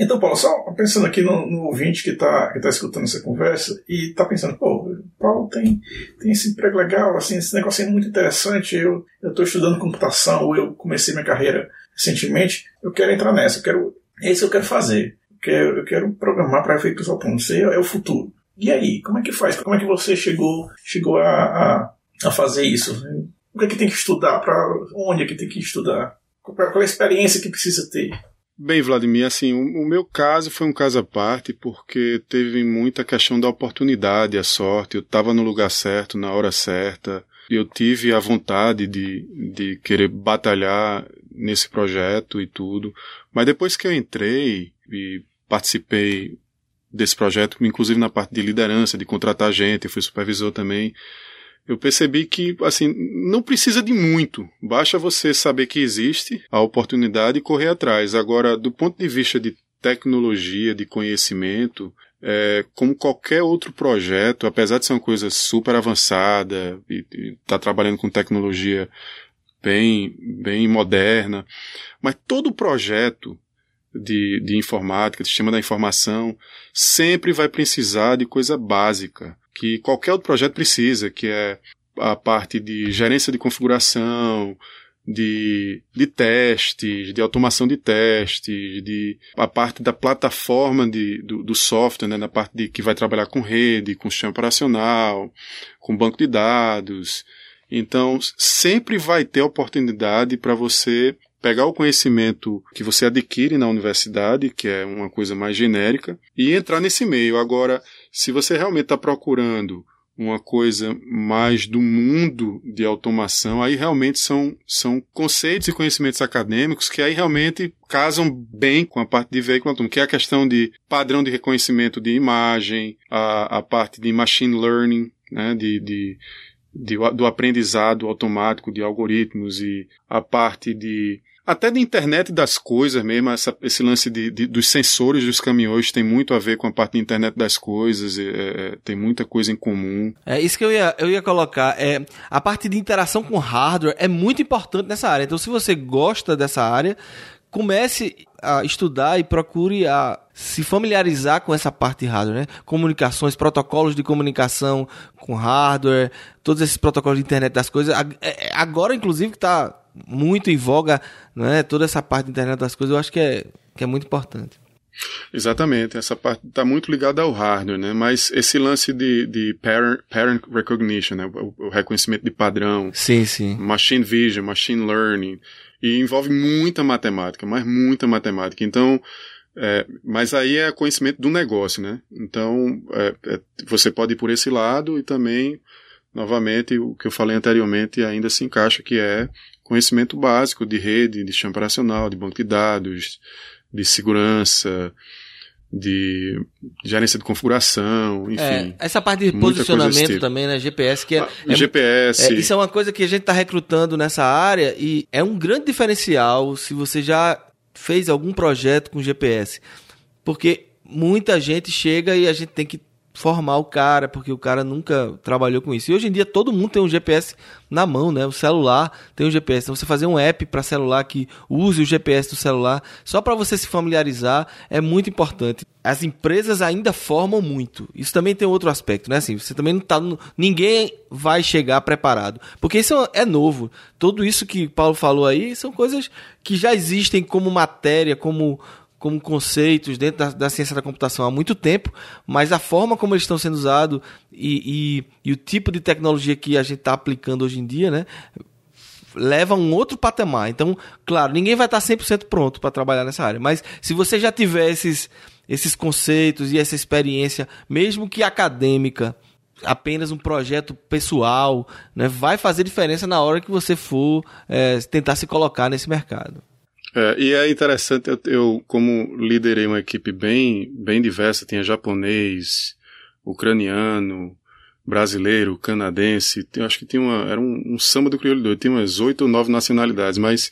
C: Então, Paulo, só pensando aqui no, no ouvinte que está que tá escutando essa conversa e está pensando, pô, Paulo tem, tem esse emprego legal, assim, esse negócio é muito interessante, eu estou estudando computação, ou eu comecei minha carreira recentemente, eu quero entrar nessa, eu quero, é isso que eu quero fazer quero, eu quero programar para efeitos. Isso é o futuro. E aí, como é que faz? Como é que você chegou, chegou a, a, a fazer isso? O que é que tem que estudar? Para onde é que tem que estudar? Qual é a experiência que precisa ter?
D: Bem, Vladimir, assim, o, o, meu caso foi um caso à parte porque teve muita questão da oportunidade, a sorte. Eu estava no lugar certo, na hora certa. Eu tive a vontade de, de querer batalhar nesse projeto e tudo. Mas depois que eu entrei e participei desse projeto, inclusive na parte de liderança, de contratar gente, fui supervisor também. Eu percebi que, assim, não precisa de muito. Basta você saber que existe a oportunidade e correr atrás. Agora, do ponto de vista de tecnologia, de conhecimento, é, como qualquer outro projeto, apesar de ser uma coisa super avançada e estar tá trabalhando com tecnologia bem, bem moderna, mas todo projeto de, de informática, de sistema da informação, sempre vai precisar de coisa básica, que qualquer outro projeto precisa, que é a parte de gerência de configuração, de, de testes, de automação de testes, de a parte da plataforma de, do, do software, né, na parte de que vai trabalhar com rede, com sistema operacional, com banco de dados. Então, sempre vai ter oportunidade para você pegar o conhecimento que você adquire na universidade, que é uma coisa mais genérica, e entrar nesse meio. Agora, se você realmente está procurando uma coisa mais do mundo de automação, aí realmente são, são conceitos e conhecimentos acadêmicos que aí realmente casam bem com a parte de veículo autônomo, que é a questão de padrão de reconhecimento de imagem, a, a parte de machine learning, né, de, de, de, do aprendizado automático de algoritmos e a parte de até da internet das coisas mesmo, essa, esse lance de, de, dos sensores dos caminhões tem muito a ver com a parte da internet das coisas, é, é, tem muita coisa em comum.
B: É isso que eu ia, eu ia colocar. É, a parte de interação com hardware é muito importante nessa área. Então, se você gosta dessa área, comece a estudar e procure a se familiarizar com essa parte de hardware, né? Comunicações, protocolos de comunicação com hardware, todos esses protocolos de internet das coisas. É, agora, inclusive, que está muito em voga, né? Toda essa parte da internet das coisas, eu acho que é, que é muito importante.
D: Exatamente, essa parte está muito ligada ao hardware, né? Mas esse lance de, de parent, parent recognition, né? O, o, reconhecimento de padrão,
B: sim, sim.
D: machine vision, machine learning, e envolve muita matemática, mas muita matemática. Então, é, mas aí é conhecimento do negócio, né? Então, é, é, você pode ir por esse lado e também, novamente, o que eu falei anteriormente ainda se encaixa, que é conhecimento básico de rede, de sistema operacional, de banco de dados, de segurança, de gerência de configuração, enfim. É,
B: essa parte de posicionamento também, né? GPS, que é. Ah,
D: é GPS.
B: É, isso é uma coisa que a gente está recrutando nessa área e é um grande diferencial se você já fez algum projeto com GPS. Porque muita gente chega e a gente tem que formar o cara, porque o cara nunca trabalhou com isso. E hoje em dia todo mundo tem um GPS na mão, né? O celular tem um GPS. Então você fazer um app para celular que use o GPS do celular, só para você se familiarizar, é muito importante. As empresas ainda formam muito. Isso também tem outro aspecto, né? Assim, você também não tá ninguém vai chegar preparado, porque isso é novo. Tudo isso que Paulo falou aí são coisas que já existem como matéria, como como conceitos dentro da, da, ciência da computação há muito tempo, mas a forma como eles estão sendo usados e, e, e o tipo de tecnologia que a gente está aplicando hoje em dia, né, leva a um outro patamar. Então, claro, ninguém vai estar 100% pronto para trabalhar nessa área, mas se você já tiver esses, esses conceitos e essa experiência, mesmo que acadêmica, apenas um projeto pessoal, né, vai fazer diferença na hora que você for é, tentar se colocar nesse mercado.
D: É, e é interessante, eu, eu, como liderei uma equipe bem, bem diversa, tinha japonês, ucraniano, brasileiro, canadense, eu acho que tinha uma, era um, um samba do crioulo doido, tinha umas oito ou nove nacionalidades, mas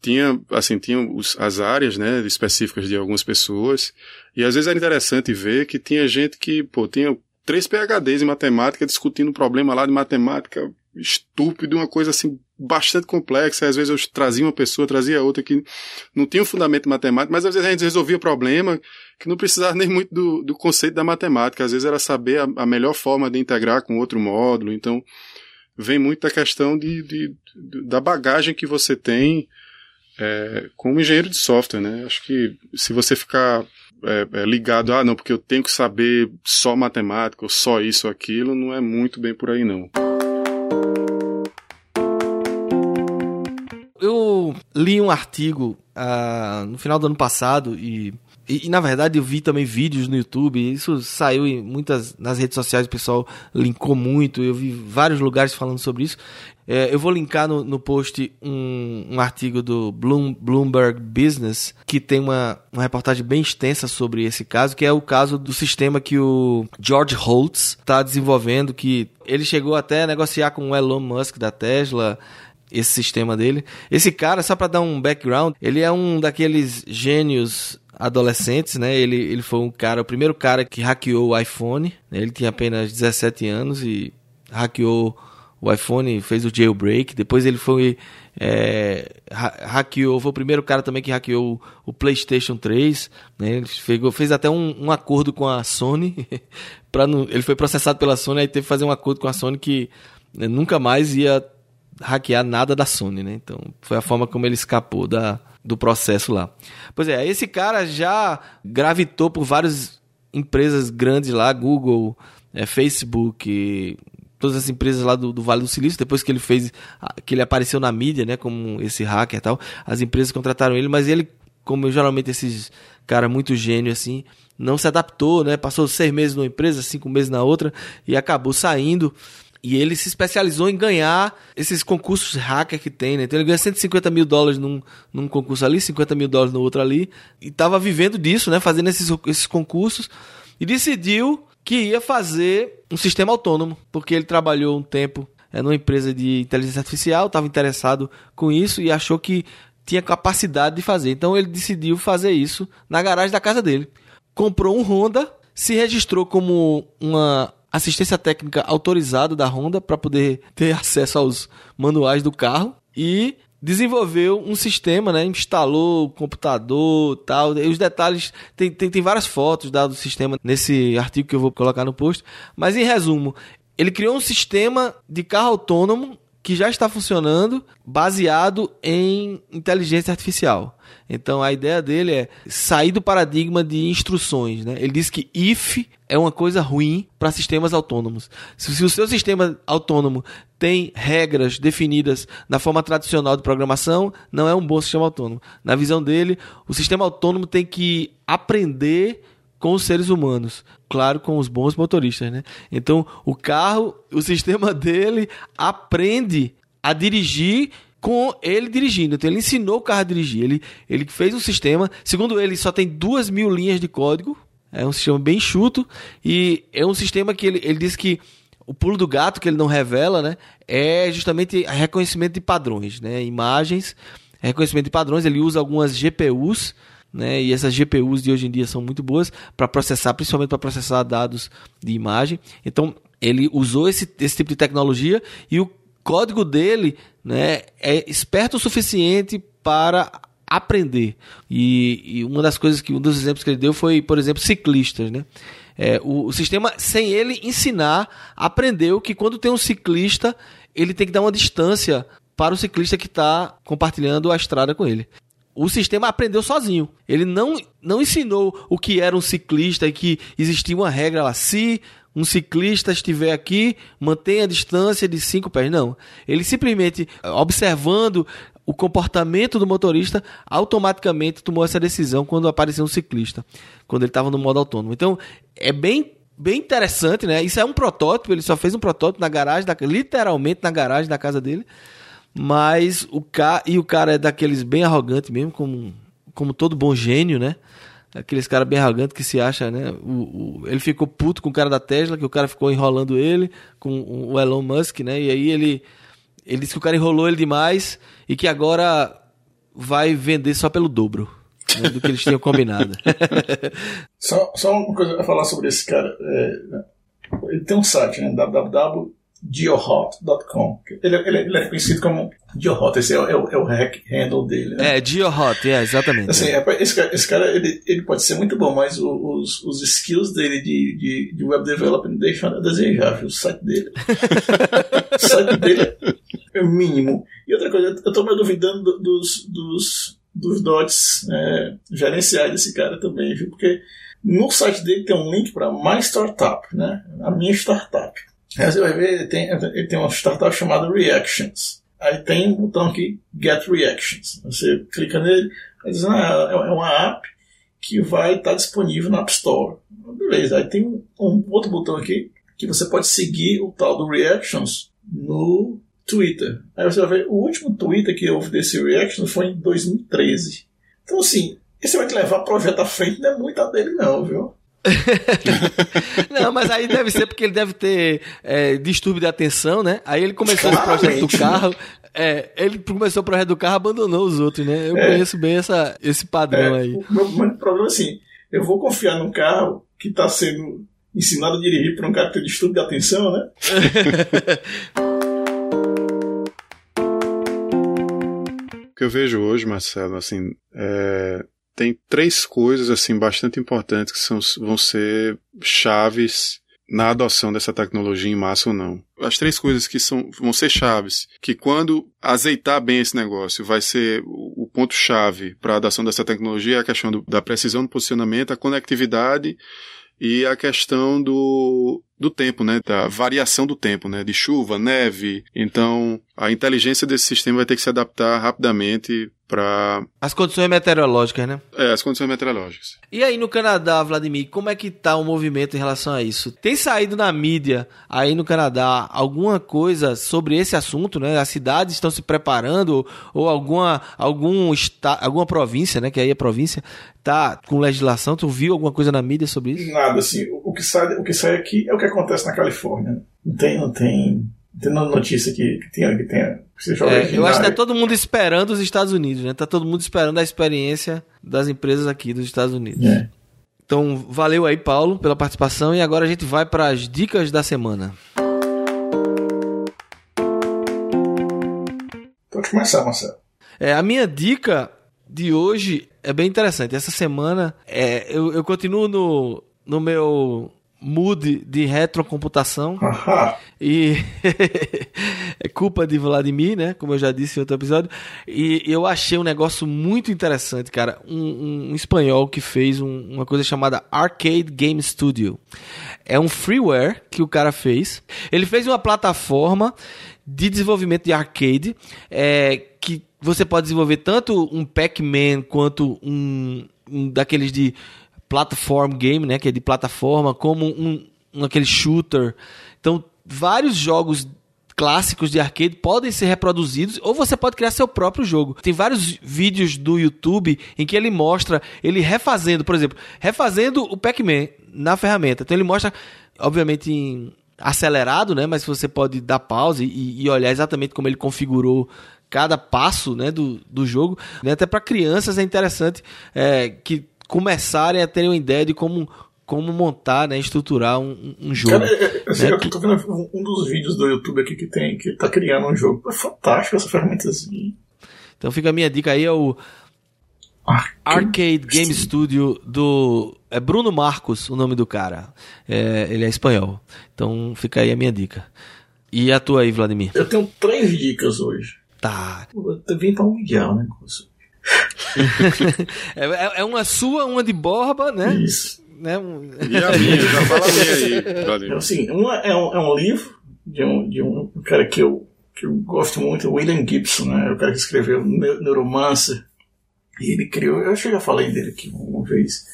D: tinha, assim, tinha os, as áreas, né, específicas de algumas pessoas, e às vezes era interessante ver que tinha gente que, pô, tinha três PHDs em matemática discutindo um problema lá de matemática estúpido, uma coisa assim bastante complexa. Às vezes eu trazia uma pessoa, trazia outra que não tinha um fundamento matemático, mas às vezes a gente resolvia problema que não precisava <laughs> nem muito do, do conceito da matemática. Às vezes era saber a, a, melhor forma de integrar com outro módulo. Então, vem muito da questão de, de, de da bagagem que você tem é, como engenheiro de software, né? Acho que se você ficar é, é, ligado, ah, não, porque eu tenho que saber só matemática, ou só isso ou aquilo, não é muito bem por aí, não.
B: Li um artigo uh, no final do ano passado e, e, e, na verdade eu vi também vídeos no YouTube. Isso saiu em muitas nas redes sociais, o pessoal linkou muito. Eu vi vários lugares falando sobre isso. É, eu vou linkar no, no post um, um artigo do Bloom, Bloomberg Business que tem uma, uma reportagem bem extensa sobre esse caso, que é o caso do sistema que o George Holtz está desenvolvendo, que ele chegou até a negociar com o Elon Musk da Tesla esse sistema dele. Esse cara, só para dar um background, ele é um daqueles gênios adolescentes, né? Ele, ele foi um cara, o primeiro cara que hackeou o iPhone. Né? Ele tinha apenas 17 anos e hackeou o iPhone, fez o jailbreak. Depois ele foi é, hackeou, foi o primeiro cara também que hackeou o, PlayStation 3. Né? Ele fez, fez até um, um, acordo com a Sony. <laughs> para ele foi processado pela Sony, aí teve que fazer um acordo com a Sony que né, nunca mais ia hackear nada da Sony, né? Então, foi a forma como ele escapou da, do processo lá. Pois é, esse cara já gravitou por várias empresas grandes lá, Google, é, Facebook, todas as empresas lá do, do, Vale do Silício, depois que ele fez, que ele apareceu na mídia, né, como esse hacker e tal, as empresas contrataram ele, mas ele, como geralmente esses cara muito gênio assim, não se adaptou, né, passou seis meses numa empresa, cinco meses na outra e acabou saindo. E ele se especializou em ganhar esses concursos hacker que tem, né? Então ele ganha 150 mil dólares num, num concurso ali, 50 mil dólares no outro ali. E estava vivendo disso, né? Fazendo esses, esses concursos. E decidiu que ia fazer um sistema autônomo, porque ele trabalhou um tempo é, numa empresa de inteligência artificial, estava interessado com isso e achou que tinha capacidade de fazer. Então ele decidiu fazer isso na garagem da casa dele. Comprou um Honda, se registrou como uma assistência técnica autorizada da Honda para poder ter acesso aos manuais do carro e desenvolveu um sistema, né? Instalou computador tal. E os detalhes, tem, tem, tem várias fotos do sistema nesse artigo que eu vou colocar no post. Mas em resumo, ele criou um sistema de carro autônomo que já está funcionando baseado em inteligência artificial. Então a ideia dele é sair do paradigma de instruções. Né? Ele diz que if é uma coisa ruim para sistemas autônomos. Se, se, o seu sistema autônomo tem regras definidas na forma tradicional de programação, não é um bom sistema autônomo. Na visão dele, o sistema autônomo tem que aprender com os seres humanos. Claro, com os bons motoristas, né? Então, o carro, o sistema <laughs> dele aprende a dirigir com ele dirigindo. Então, ele ensinou o carro a dirigir. Ele, ele fez um sistema, segundo ele, só tem duas mil linhas de código. É um sistema bem chuto. E é um sistema que ele, ele diz que o pulo do gato, que ele não revela, né? É justamente reconhecimento de padrões, né? Imagens, reconhecimento de padrões. Ele usa algumas GPUs né? E essas GPUs de hoje em dia são muito boas para processar, principalmente para processar dados de imagem. Então, ele usou esse, esse tipo de tecnologia e o código dele, né, é esperto o suficiente para aprender. E, e, uma das coisas que um dos exemplos que ele deu foi, por exemplo, ciclistas, né? É, o, o, sistema, sem ele ensinar, aprendeu que quando tem um ciclista, ele tem que dar uma distância para o ciclista que está compartilhando a estrada com ele o sistema aprendeu sozinho. Ele não, não ensinou o que era um ciclista e que existia uma regra lá. Se um ciclista estiver aqui, mantenha a distância de 5 pés. Não. Ele simplesmente, observando o comportamento do motorista, automaticamente tomou essa decisão quando apareceu um ciclista, quando ele estava no modo autônomo. Então, é bem bem interessante, né? Isso é um protótipo, ele só fez um protótipo na garagem, da, literalmente na garagem da casa dele. Mas o cara. E o cara é daqueles bem arrogante mesmo, como, como todo bom gênio, né? Aqueles caras bem arrogantes que se acha, né? O, o, ele ficou puto com o cara da Tesla, que o cara ficou enrolando ele, com o Elon Musk, né? E aí ele, ele disse que o cara enrolou ele demais e que agora vai vender só pelo dobro né, do que eles tinham combinado. <laughs>
C: só, só uma coisa a falar sobre esse cara. É, ele tem um site, né? www geohot.com. Ele, ele, ele, é conhecido como Geohot, esse é, é, é o hack handle dele. Né?
B: É, Geohot, é, exatamente.
C: Assim, é, esse cara, esse cara ele, ele pode ser muito bom, mas os, os skills dele de, de, de web development deixam a desejar, o site dele. <laughs> o site dele é o mínimo. E outra coisa, eu estou me duvidando dos, dos, dos dots é, gerenciais desse cara também, viu? Porque no site dele tem um link para My Startup, né? A minha startup. Aí você vai ver, ele tem, ele tem uma startup chamada Reactions. Aí tem um botão aqui, Get Reactions. Você clica nele, aí diz, ah, é, é uma app que vai estar disponível na App Store. Beleza, aí tem um, outro botão aqui que você pode seguir o tal do Reactions no Twitter. Aí você vai ver, o último Twitter que houve desse Reactions foi em 2013. Então, assim, esse vai te levar projeto à frente, não é muito dele, não, viu? <laughs>
B: não, mas aí deve ser porque ele deve ter é, distúrbio de atenção, né? Aí ele começou o projeto do carro. É, ele começou o projeto do carro abandonou os outros, né? Eu é, conheço bem essa, esse padrão
C: é,
B: aí.
C: O meu, meu problema é assim: eu vou confiar num carro que está sendo ensinado a dirigir por um cara que tem distúrbio de atenção, né? <laughs>
D: o que eu vejo hoje, Marcelo, assim, é, tem três coisas assim bastante importantes que são, vão ser chaves na adoção dessa tecnologia em massa ou não. As três coisas que são, vão ser chaves, que quando azeitar bem esse negócio, vai ser o ponto-chave para a adoção dessa tecnologia, é a questão do, da precisão do posicionamento, a conectividade e a questão do, do tempo, né? Da variação do tempo, né? De chuva, neve. Então, a inteligência desse sistema vai ter que se adaptar rapidamente para
B: as condições meteorológicas, né?
D: É, as condições meteorológicas.
B: E aí no Canadá, Vladimir, como é que tá o movimento em relação a isso? Tem saído na mídia aí no Canadá alguma coisa sobre esse assunto, né? As cidades estão se preparando ou alguma algum está, alguma província, né, que aí é província, tá com legislação, tu viu alguma coisa na mídia sobre isso?
C: Nada assim. O que sai, o que sai aqui é o que acontece na Califórnia. Não tem, não tem tem notícia que, que tenha, que tenha
B: é, eu acho que tá todo mundo esperando os Estados Unidos, né? Tá todo mundo esperando a experiência das empresas aqui dos Estados Unidos. É. Então, valeu aí, Paulo, pela participação. E agora a gente vai para as dicas da semana.
C: Pode começar, Marcelo.
B: É, a minha dica de hoje é bem interessante. Essa semana é, eu, eu continuo no, no meu mood de retrocomputação. e <laughs> é culpa de Vladimir, né? Como eu já disse em outro episódio. E eu achei um negócio muito interessante, cara. Um, um, um espanhol que fez um, uma coisa chamada Arcade Game Studio. É um freeware que o cara fez. Ele fez uma plataforma de desenvolvimento de arcade é, que você pode desenvolver tanto um Pac-Man quanto um, um daqueles de platform game, né, que é de plataforma, como um, um aquele shooter. Então, vários jogos clássicos de arcade podem ser reproduzidos ou você pode criar seu próprio jogo. Tem vários vídeos do YouTube em que ele mostra ele refazendo, por exemplo, refazendo o Pac-Man na ferramenta. Então ele mostra, obviamente, em acelerado, né? Mas você pode dar pause e, e olhar exatamente como ele configurou cada passo né, do, do jogo. Né? Até para crianças é interessante é, que começarem a terem uma ideia de como, como montar, né, estruturar um, um jogo. Cara,
C: é, é, assim, né? eu tô vendo um dos vídeos do YouTube aqui que tem, que tá criando um jogo. É fantástico essa ferramentazinha.
B: Então fica a minha dica aí, é o Arcade, Arcade Game Studio do. É Bruno Marcos o nome do cara. É, ele é espanhol. Então fica aí a minha dica. E a tua aí, Vladimir?
C: Eu tenho três dicas hoje.
B: Tá.
C: Eu vim pra humilhar, né?
B: É, <laughs> é, é, uma sua, uma de Borba, né?
C: Isso.
B: Né?
D: E a minha, já fala a minha aí.
C: Então, assim, uma é um, é um livro de um, de um cara que eu, que eu gosto muito, William Gibson, né? O cara que escreveu Neuromancer. E ele criou, eu acho que eu já falei dele aqui uma vez.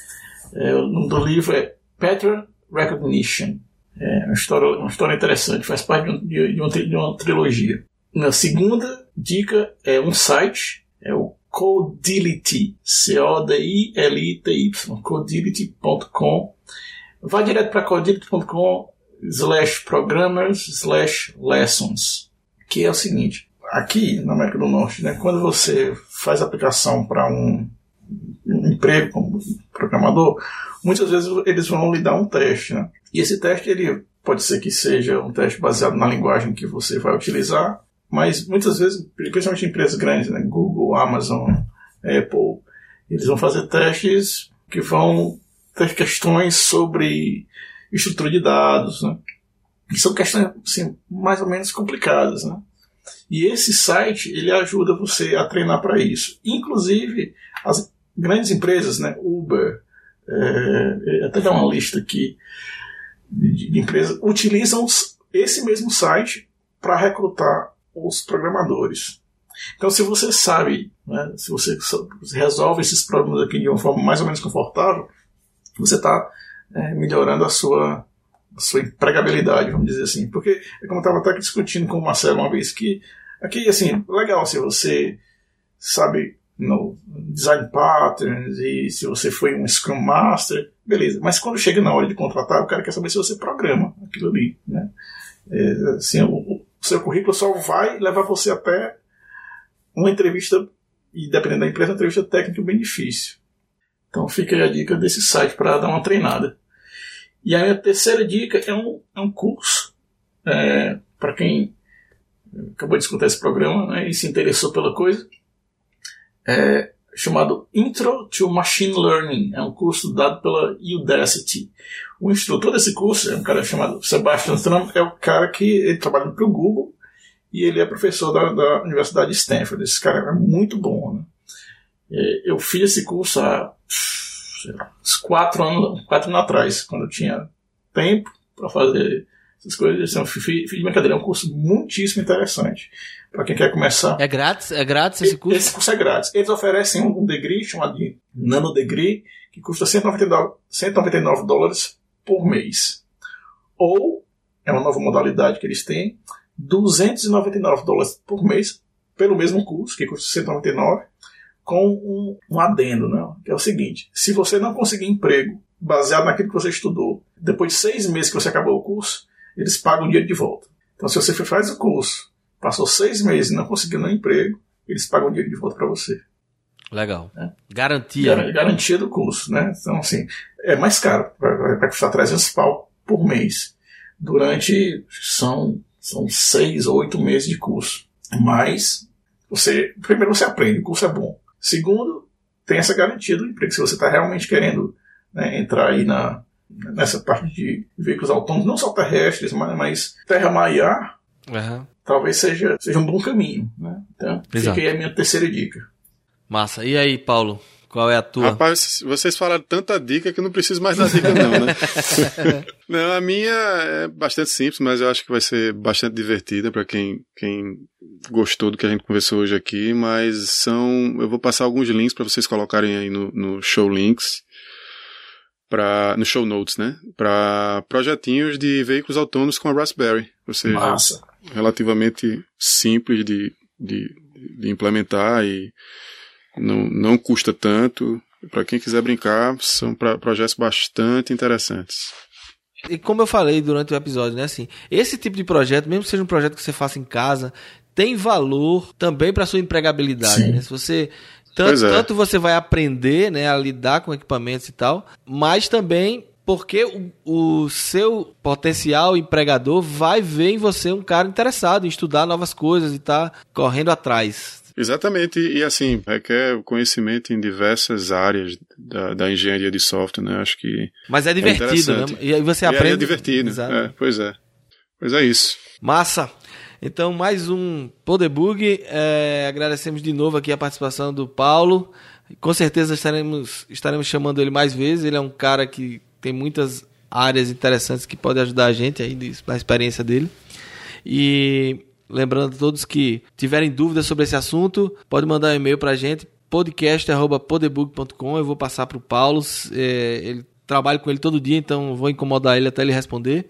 C: É, o nome do livro é Pattern Recognition. É uma história, uma história interessante, faz parte de, de, uma, de uma trilogia. Na segunda dica é um site, é Codility, C-O-D-I-L-I-T-Y, codility.com. Vai direto para codility.com slash programmers slash lessons, que é o seguinte, aqui na América do Norte, né, quando você faz aplicação para um, um, emprego como programador, muitas vezes eles vão lhe dar um teste, né? E esse teste ele pode ser que seja um teste baseado na linguagem que você vai utilizar, mas muitas vezes, principalmente empresas grandes, né, Google, Amazon, Apple, eles vão fazer testes que vão ter questões sobre estrutura de dados, né? E são questões assim, mais ou menos complicadas, né? E esse site ele ajuda você a treinar para isso. Inclusive as grandes empresas, né? Uber, é, até dar uma lista aqui de, de empresas utilizam esse mesmo site para recrutar os programadores. Então, se você sabe, né, se você resolve esses problemas aqui de uma forma mais ou menos confortável, você está é, melhorando a sua, a sua empregabilidade, vamos dizer assim. Porque, é como eu estava até discutindo com o Marcelo uma vez, que aqui, assim, legal se você sabe no design patterns e se você foi um Scrum Master, beleza. Mas quando chega na hora de contratar, o cara quer saber se você programa aquilo ali, né? É, assim, o, o seu currículo só vai levar você até uma entrevista, e dependendo da empresa, uma entrevista técnica bem difícil. Então fica aí a dica desse site para dar uma treinada. E a minha terceira dica é um, é um curso. É, para quem acabou de escutar esse programa né, e se interessou pela coisa, é, chamado Intro to Machine Learning. É um curso dado pela Udacity. O instrutor desse curso é um cara chamado Sebastian Stram, é o cara que ele trabalha para o Google e ele é professor da, da Universidade de Stanford. Esse cara é muito bom. Né? Eu fiz esse curso há lá, uns quatro anos, quatro anos atrás, quando eu tinha tempo para fazer essas coisas. Então, fiz, fiz de brincadeira, é um curso muitíssimo interessante. Para quem quer começar.
B: É grátis? É grátis esse curso?
C: Esse curso é grátis. Eles oferecem um, um degree chamado de Nano Degree, que custa 199, 199 dólares por mês. Ou, é uma nova modalidade que eles têm, 299 dólares por mês pelo mesmo curso, que custa 199, com um, um adendo, né? que é o seguinte: se você não conseguir emprego baseado naquilo que você estudou, depois de seis meses que você acabou o curso, eles pagam o dinheiro de volta. Então, se você faz o curso, passou seis meses e não conseguiu nenhum emprego, eles pagam o dinheiro de volta para você.
B: Legal. É. Garantia.
C: Gar garantia do curso, né? Então, assim, é mais caro. Vai, custar 300 pau por mês. Durante, são, são seis ou oito meses de curso. Mas, você, primeiro você aprende, o curso é bom. Segundo, tem essa garantia do emprego. Se você está realmente querendo né, entrar aí na, nessa parte de veículos autônomos, não só terrestres, mas, mas terra maiar, uhum. talvez seja, seja um bom caminho. Né? Então, Exato. fica aí a minha terceira dica.
B: Massa. E aí, Paulo? Qual é a tua?
D: Rapaz, vocês falaram tanta dica que eu não preciso mais dar dica, não, né? <laughs> não, a minha é bastante simples, mas eu acho que vai ser bastante divertida para quem, quem gostou do que a gente conversou hoje aqui. Mas são. Eu vou passar alguns links para vocês colocarem aí no, no show links. Pra, no show notes, né? Para projetinhos de veículos autônomos com a Raspberry. Ou seja, Massa. relativamente simples de, de, de implementar e não, não custa tanto. Para quem quiser brincar, são pra, projetos bastante interessantes.
B: E como eu falei durante o episódio, né, assim, esse tipo de projeto, mesmo que seja um projeto que você faça em casa, tem valor também para sua empregabilidade. Né? Se você tanto, é. tanto, você vai aprender, né, a lidar com equipamentos e tal, mas também porque o, o, seu potencial empregador vai ver em você um cara interessado em estudar novas coisas e tá correndo atrás.
D: Exatamente, e assim, requer conhecimento em diversas áreas da, da engenharia de software, né? Acho que.
B: Mas é divertido, é né? E aí você aprende. E é
D: divertido, é, pois é. Pois é isso.
B: Massa! Então, mais um Podebug. É, agradecemos de novo aqui a participação do Paulo. Com certeza estaremos, estaremos chamando ele mais vezes. Ele é um cara que tem muitas áreas interessantes que pode ajudar a gente aí da experiência dele. E Lembrando a todos que tiverem dúvidas sobre esse assunto, pode mandar um e-mail para a gente, podcast.podebug.com. Eu vou passar para o Paulo. É, ele trabalho com ele todo dia, então vou incomodar ele até ele responder.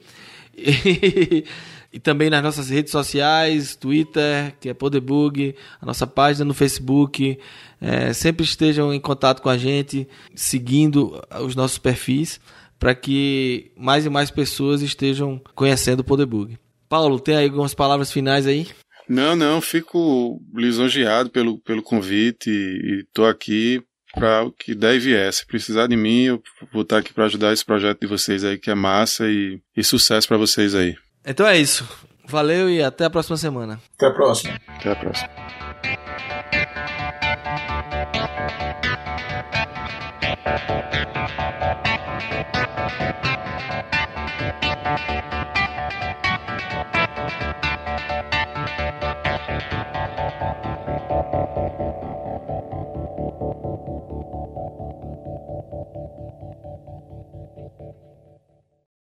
B: E, <laughs> e, também nas nossas redes sociais, Twitter, que é Podebug, a nossa página no Facebook. É, sempre estejam em contato com a gente, seguindo os nossos perfis, para que mais e mais pessoas estejam conhecendo o Podebug. Paulo, tem aí algumas palavras finais aí?
D: Não, não, fico lisonjeado pelo, pelo convite e estou aqui para o que der e vier. Se precisar de mim, eu vou estar aqui para ajudar esse projeto de vocês aí, que é massa e, e sucesso para vocês aí.
B: Então é isso. Valeu e até a próxima semana.
C: Até a próxima.
D: Até a próxima.